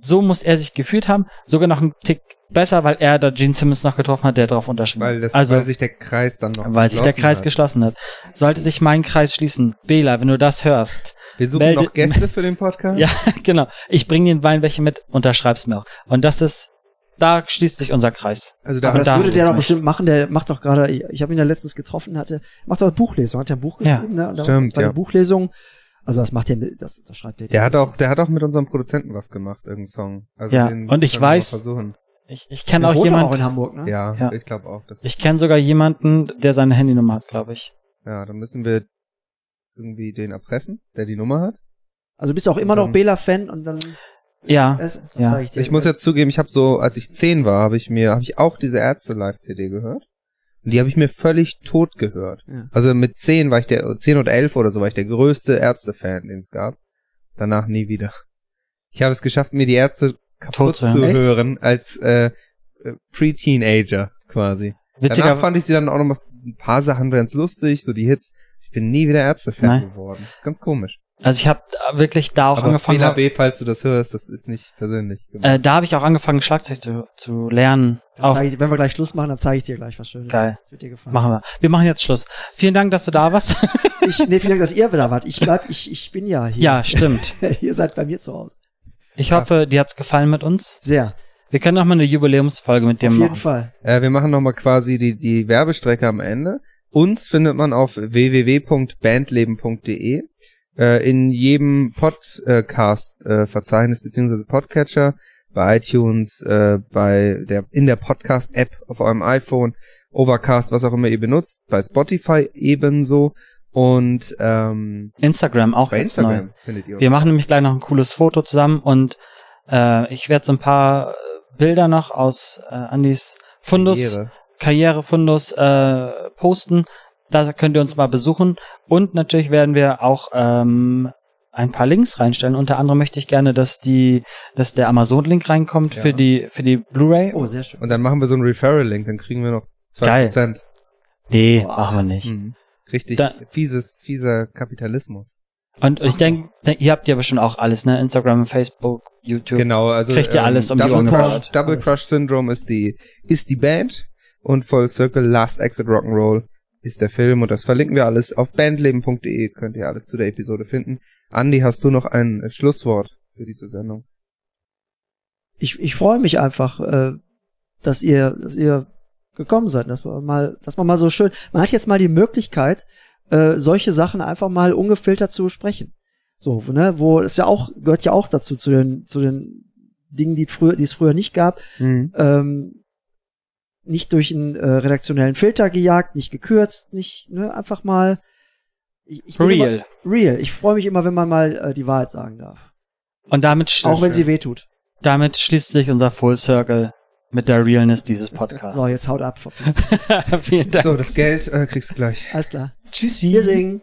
so muss er sich gefühlt haben. Sogar noch einen Tick besser, weil er da Gene Simmons noch getroffen hat, der drauf unterschrieben Weil, das, also, weil sich der Kreis dann noch weil sich der Kreis hat. geschlossen hat. Sollte sich mein Kreis schließen. Bela, wenn du das hörst. Wir suchen melde- noch Gäste für den Podcast. Ja, genau. Ich bring den Weinbecher mit, unterschreib's mir auch. Und das ist, da schließt sich unser Kreis. Also da Aber Und das da würde der doch bestimmt machen. Der macht doch gerade, ich habe ihn ja letztens getroffen, hatte, macht doch Buchlesung, hat ja ein Buch Ja, geschrieben, ne? Und da- stimmt, bei ja. der Buchlesung, also das macht der, mit- das unterschreibt der. Der hat auch, der hat auch mit unserem Produzenten was gemacht, irgendeinen Song. Also Ja, den und ich weiß- Versuchen. Ich, ich kenne auch wohnt doch jemand, auch in Hamburg, ne? Ja, Ja. ich glaube auch. Das, ich kenne sogar jemanden, der seine Handynummer hat, glaube ich. ja, dann müssen wir irgendwie den erpressen, der die Nummer hat. Also du bist auch immer noch Bela-Fan und dann, Ja, es, dann ja. ich dir. Ich muss jetzt zugeben, ich habe so, als ich zehn war, habe ich mir, habe ich auch diese Ärzte Live-CD gehört. Und die habe ich mir völlig tot gehört. Ja. Also mit zehn war ich der, zehn oder elf oder so war ich der größte Ärzte-Fan, den es gab. Danach nie wieder. Ich habe es geschafft, mir die Ärzte kaputt Tot zu. Echt? hören als äh, äh, Pre-Teenager quasi. witziger, Danach fand ich sie dann auch noch mal ein paar Sachen ganz lustig, so die Hits. Ich bin nie wieder Ärzte-Fan geworden. Das ist ganz komisch. Also ich habe wirklich da auch Aber angefangen, Fehler B, falls du das hörst, das ist nicht persönlich. äh, da habe ich auch angefangen, Schlagzeug zu, zu lernen. Ich, wenn wir gleich Schluss machen, dann zeige ich dir gleich was Schönes. Geil. Das wird dir gefallen. machen wir. Wir machen jetzt Schluss. Vielen Dank, dass du da warst. Ich, nee, vielen Dank, dass ihr wieder wart. Ich bleib, ich, ich bin ja hier. ja, stimmt. ihr seid bei mir zu Hause. Ich hoffe, dir hat's gefallen mit uns. Sehr. Wir können noch mal eine Jubiläumsfolge mit dir Auf jeden machen. Fall. Äh, wir machen nochmal quasi die, die Werbestrecke am Ende. Uns findet man auf www.bandleben.de. Äh, in jedem Podcast-Verzeichnis beziehungsweise Podcatcher, bei iTunes, äh, bei der in der Podcast-App auf eurem iPhone, Overcast, was auch immer ihr benutzt, bei Spotify ebenso und ähm, Instagram auch bei jetzt neu. Instagram findet ihr uns. Wir machen nämlich gleich noch ein cooles Foto zusammen und äh, ich werde so ein paar äh, Bilder noch aus äh, Andys Fundus, Karriere. Karrierefundus äh, posten. Da könnt ihr uns mal besuchen. Und natürlich werden wir auch ähm, ein paar Links reinstellen. Unter anderem möchte ich gerne, dass die, dass der Amazon-Link reinkommt Ja. für die für die Blu-ray. Oh, sehr schön. Und dann machen wir so einen Referral-Link, dann kriegen wir noch Geil. 2%. Nee, Boah. machen wir nicht. Mhm. Richtig Da- fieses, fieser Kapitalismus. Und ich denke, denk, ihr habt ja bestimmt auch alles, ne? Instagram, Facebook, YouTube. Genau, also Kriegt ihr alles um die Double Ohren Crush. Double Alles. Crush Syndrome ist die ist die Band und Full Circle Last Exit Rock'n'Roll ist der Film und das verlinken wir alles auf bandleben.de könnt ihr alles zu der Episode finden. Andy, hast du noch ein äh, Schlusswort für diese Sendung? Ich, ich freue mich einfach, äh, dass ihr, dass ihr gekommen seid, dass man mal, dass man mal so schön, man hat jetzt mal die Möglichkeit, äh, solche Sachen einfach mal ungefiltert zu besprechen. So, ne, wo es ja auch, gehört ja auch dazu, zu den, zu den Dingen, die früher, die es früher nicht gab, ähm, nicht durch einen äh, redaktionellen Filter gejagt, nicht gekürzt, nicht, ne, einfach mal ich, ich Real. Immer, real. Ich freue mich immer, wenn man mal äh, die Wahrheit sagen darf. Und damit, Auch wenn sie wehtut. damit schließt sich unser Full Circle mit der Realness dieses Podcasts. So, jetzt haut ab, verpiss. Vielen Dank. So, das Geld äh, kriegst du gleich. Alles klar. Tschüssi. Wir singen.